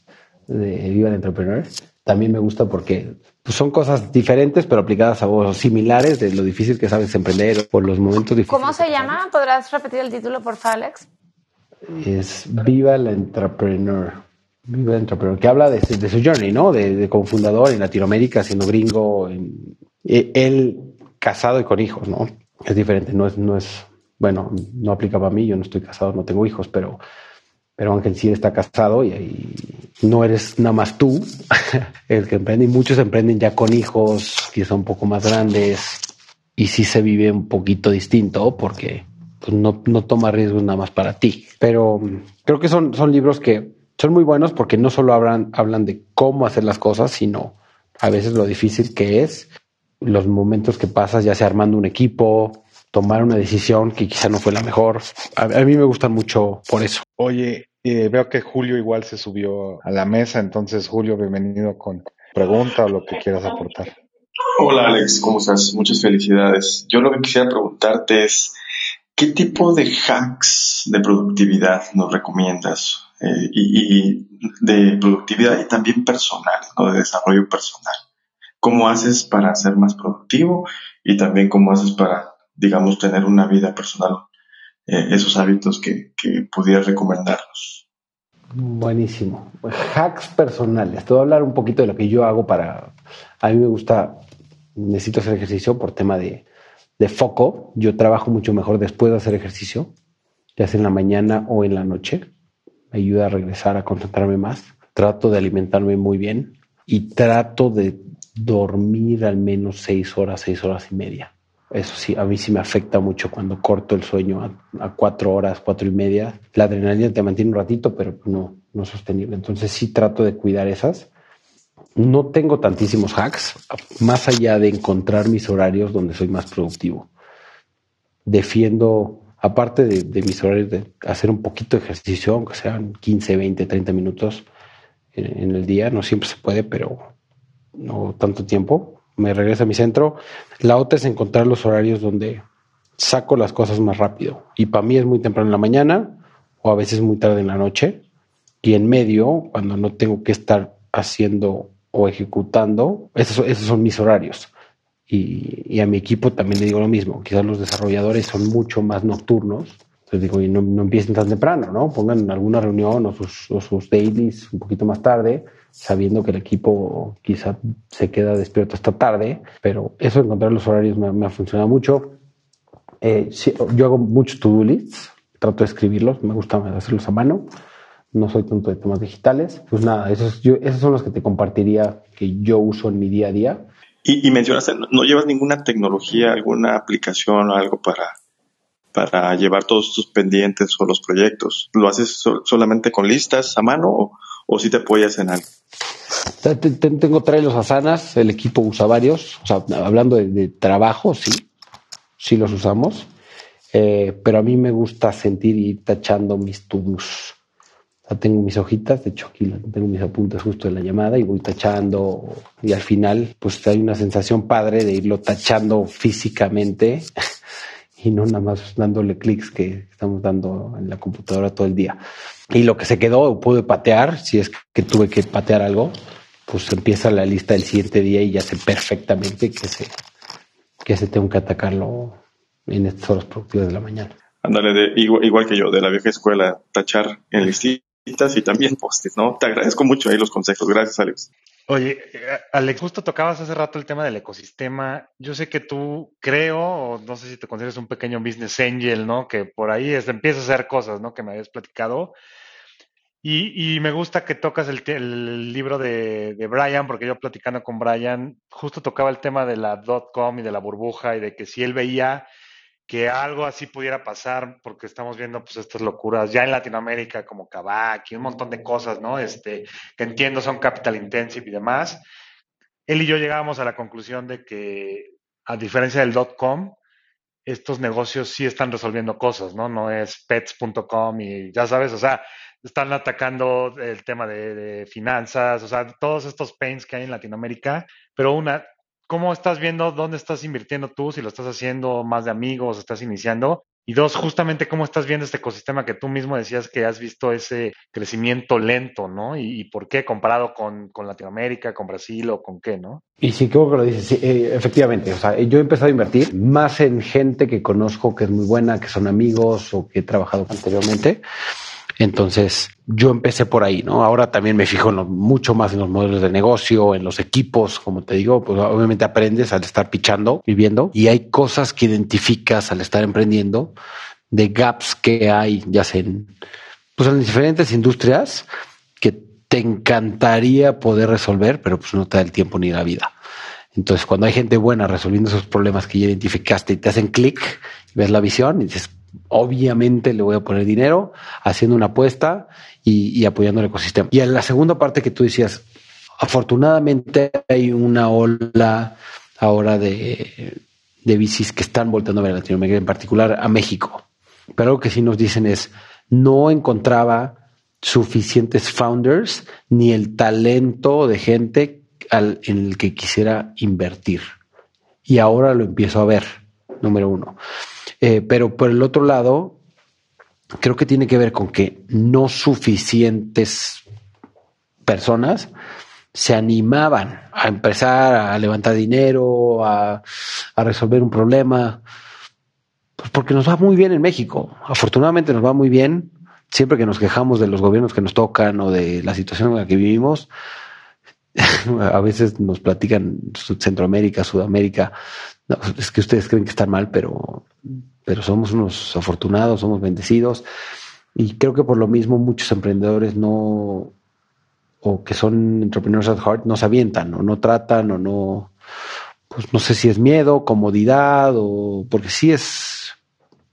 de Viva el Entrepreneur. También me gusta porque pues, son cosas diferentes, pero aplicadas a vos, similares de lo difícil que sabes emprender por los momentos difíciles. ¿Cómo se llama? ¿Podrás repetir el título, por favor, Alex? Es Viva el Entrepreneur. Viva el Entrepreneur, que habla de, su journey, ¿no? De, de, como fundador en Latinoamérica, siendo gringo, en, e, él casado y con hijos, ¿no? Es diferente, no es, no es, bueno, no aplica para mí, yo no estoy casado, no tengo hijos, pero pero Ángel sí está casado y, no eres nada más tú (laughs) el que emprende. Y muchos emprenden ya con hijos que son un poco más grandes y sí se vive un poquito distinto porque pues, no, no toma riesgos nada más para ti. Pero mm, creo que son, son libros que son muy buenos porque no solo hablan, hablan de cómo hacer las cosas, sino a veces lo difícil que es, los momentos que pasas ya sea armando un equipo, tomar una decisión que quizá no fue la mejor. A, a mí me gustan mucho por eso. Oye, eh, veo que Julio igual se subió a la mesa, entonces Julio, bienvenido con pregunta o lo que quieras aportar. Hola Alex, ¿cómo estás? Muchas felicidades. Yo lo que quisiera preguntarte es, ¿qué tipo de hacks de productividad nos recomiendas? Eh, y, de productividad y también personal, ¿no? de desarrollo personal. ¿Cómo haces para ser más productivo y también cómo haces para, digamos, tener una vida personal eh, esos hábitos que, que pudieras recomendarnos. Buenísimo. Hacks personales. Te voy a hablar un poquito de lo que yo hago para... A mí me gusta, necesito hacer ejercicio por tema de, de foco. Yo trabajo mucho mejor después de hacer ejercicio, ya sea en la mañana o en la noche. Me ayuda a regresar a concentrarme más. Trato de alimentarme muy bien y trato de dormir al menos seis horas, seis horas y media. Eso sí, a mí sí me afecta mucho cuando corto el sueño a, cuatro horas, cuatro y media. La adrenalina te mantiene un ratito, pero no, no es sostenible. Entonces sí trato de cuidar esas. No tengo tantísimos hacks, más allá de encontrar mis horarios donde soy más productivo. Defiendo, aparte de, mis horarios, de hacer un poquito de ejercicio, aunque sean 15, 20, 30 minutos en el día. No siempre se puede, pero no tanto tiempo me regreso a mi centro. La otra es encontrar los horarios donde saco las cosas más rápido. Y para mí es muy temprano en la mañana o a veces muy tarde en la noche. Y en medio, cuando no tengo que estar haciendo o ejecutando, esos, esos son mis horarios. Y, a mi equipo también le digo lo mismo. Quizás los desarrolladores son mucho más nocturnos. Entonces digo, y no, no empiecen tan temprano, ¿no? Pongan alguna reunión o sus, o sus dailies un poquito más tarde sabiendo que el equipo quizá se queda despierto esta tarde, pero eso encontrar los horarios me, ha funcionado mucho. Eh, yo hago muchos to-do lists, trato de escribirlos, me gusta hacerlos a mano, no soy tanto de temas digitales. Pues nada, esos, esos son los que te compartiría que yo uso en mi día a día. Y, mencionaste, ¿no llevas ninguna tecnología, alguna aplicación o algo para, para llevar todos tus pendientes o los proyectos? ¿Lo haces solamente con listas a mano o si te apoyas en algo? Tengo tres los asanas, el equipo usa varios, o sea, hablando de, trabajo, sí, sí los usamos, eh, pero a mí me gusta sentir y ir tachando mis tubos. O tengo mis hojitas, de hecho aquí tengo mis apuntes justo de la llamada y voy tachando y al final pues hay una sensación padre de irlo tachando físicamente (laughs) y no nada más dándole clics que estamos dando en la computadora todo el día. Y lo que se quedó, pude patear, si es que tuve que patear algo, pues empieza la lista del siguiente día y ya sé perfectamente que se, que se tengo que atacarlo en estas horas productivas de la mañana. Ándale, de, igual, que yo, de la vieja escuela, tachar en listitas y también postes, ¿no? Te agradezco mucho ahí los consejos. Gracias, Alex. Oye, eh, Alex, justo tocabas hace rato el tema del ecosistema. Yo sé que tú creo, o no sé si te consideras un pequeño business angel, ¿no? Que por ahí es, a hacer cosas, ¿no? Que me habías platicado. Y, me gusta que tocas el, libro de, de, Brian, porque yo platicando con Brian, justo tocaba el tema de la dot-com y de la burbuja y de que si él veía que algo así pudiera pasar, porque estamos viendo pues estas locuras ya en Latinoamérica como Kavak y un montón de cosas, ¿no? Este, que entiendo son capital intensive y demás. Él y yo llegábamos a la conclusión de que, a diferencia del dot-com, estos negocios sí están resolviendo cosas, ¿no? No es pets.com y ya sabes, o sea, están atacando el tema de, de, finanzas, o sea, todos estos pains que hay en Latinoamérica, pero una, ¿cómo estás viendo dónde estás invirtiendo tú? Si lo estás haciendo más de amigos, estás iniciando. Y dos, justamente cómo estás viendo este ecosistema que tú mismo decías que has visto ese crecimiento lento, ¿no? Y, por qué comparado con, con, Latinoamérica, con Brasil o con qué, ¿no? Y sí, creo que lo dices, sí, eh, efectivamente. O sea, yo he empezado a invertir más en gente que conozco que es muy buena, que son amigos o que he trabajado anteriormente. Entonces, yo empecé por ahí, ¿no? Ahora también me fijo mucho más en los modelos de negocio, en los equipos, como te digo, pues obviamente aprendes al estar pichando, viviendo, y hay cosas que identificas al estar emprendiendo, de gaps que hay, ya sea en, pues en diferentes industrias, que te encantaría poder resolver, pero pues no te da el tiempo ni la vida. Entonces, cuando hay gente buena resolviendo esos problemas que ya identificaste y te hacen clic, ves la visión y dices, obviamente le voy a poner dinero haciendo una apuesta y, apoyando el ecosistema. Y en la segunda parte que tú decías, afortunadamente hay una ola ahora de, de bicis que están volteando a ver a Latinoamérica, en particular a México. Pero lo que sí nos dicen es, no encontraba suficientes founders ni el talento de gente al, en el que quisiera invertir. Y ahora lo empiezo a ver, número uno. Eh, pero por el otro lado, creo que tiene que ver con que no suficientes personas se animaban a empezar a levantar dinero, a, resolver un problema, pues porque nos va muy bien en México. Afortunadamente nos va muy bien. Siempre que nos quejamos de los gobiernos que nos tocan o de la situación en la que vivimos, (laughs) a veces nos platican Centroamérica, Sudamérica, es que ustedes creen que están mal, pero pero somos unos afortunados, somos bendecidos y creo que por lo mismo muchos emprendedores no, o que son entrepreneurs at heart, no se avientan o no tratan o no, pues no sé si es miedo, comodidad o porque sí es,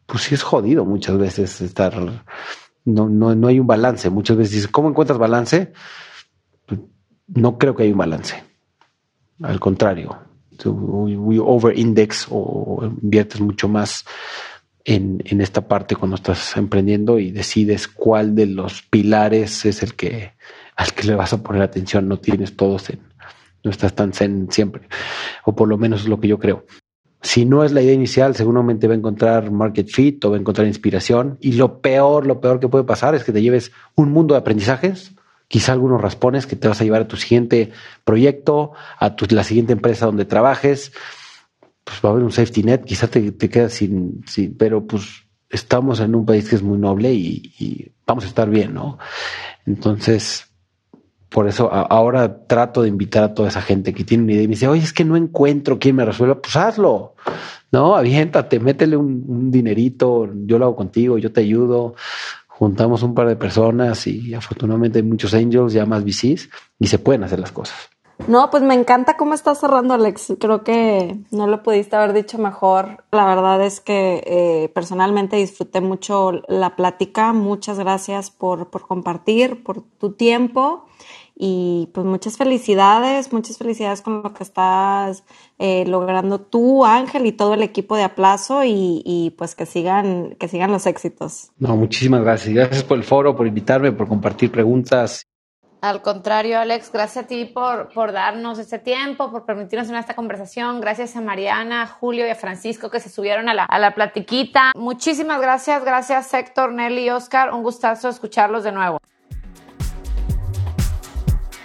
pues sí es jodido muchas veces estar, no, no, no hay un balance. Muchas veces dices, ¿cómo encuentras balance? Pues, no creo que hay un balance. Al contrario, over index o inviertes mucho más en, en, esta parte cuando estás emprendiendo y decides cuál de los pilares es el que al que le vas a poner atención. No tienes todos en, no estás tan zen siempre, o por lo menos es lo que yo creo. Si no es la idea inicial, seguramente va a encontrar market fit o va a encontrar inspiración. Y lo peor, lo peor que puede pasar es que te lleves un mundo de aprendizajes quizá algunos raspones que te vas a llevar a tu siguiente proyecto, a tu, la siguiente empresa donde trabajes. Pues va a haber un safety net, quizá te, te quedas sin, sin, pero pues estamos en un país que es muy noble y, vamos a estar bien, ¿no? Entonces, por eso ahora trato de invitar a toda esa gente que tiene una idea y me dice, oye, es que no encuentro quién me resuelva, pues hazlo, ¿no? Aviéntate, métele un, un dinerito, yo lo hago contigo, yo te ayudo juntamos un par de personas y afortunadamente hay muchos angels, ya más VCs y se pueden hacer las cosas. No, pues me encanta cómo estás cerrando, Alex. Creo que no lo pudiste haber dicho mejor. La verdad es que eh, personalmente disfruté mucho la plática. Muchas gracias por, por compartir, por tu tiempo. Y pues muchas felicidades, muchas felicidades con lo que estás eh, logrando tú, Ángel, y todo el equipo de Aplazo y, y, pues que sigan, que sigan los éxitos. No, muchísimas gracias. Gracias por el foro, por invitarme, por compartir preguntas. Al contrario, Alex, gracias a ti por, por darnos este tiempo, por permitirnos tener esta conversación. Gracias a Mariana, a Julio y a Francisco que se subieron a la, a la platiquita. Muchísimas gracias. Gracias, Héctor, Nelly y Oscar. Un gustazo escucharlos de nuevo.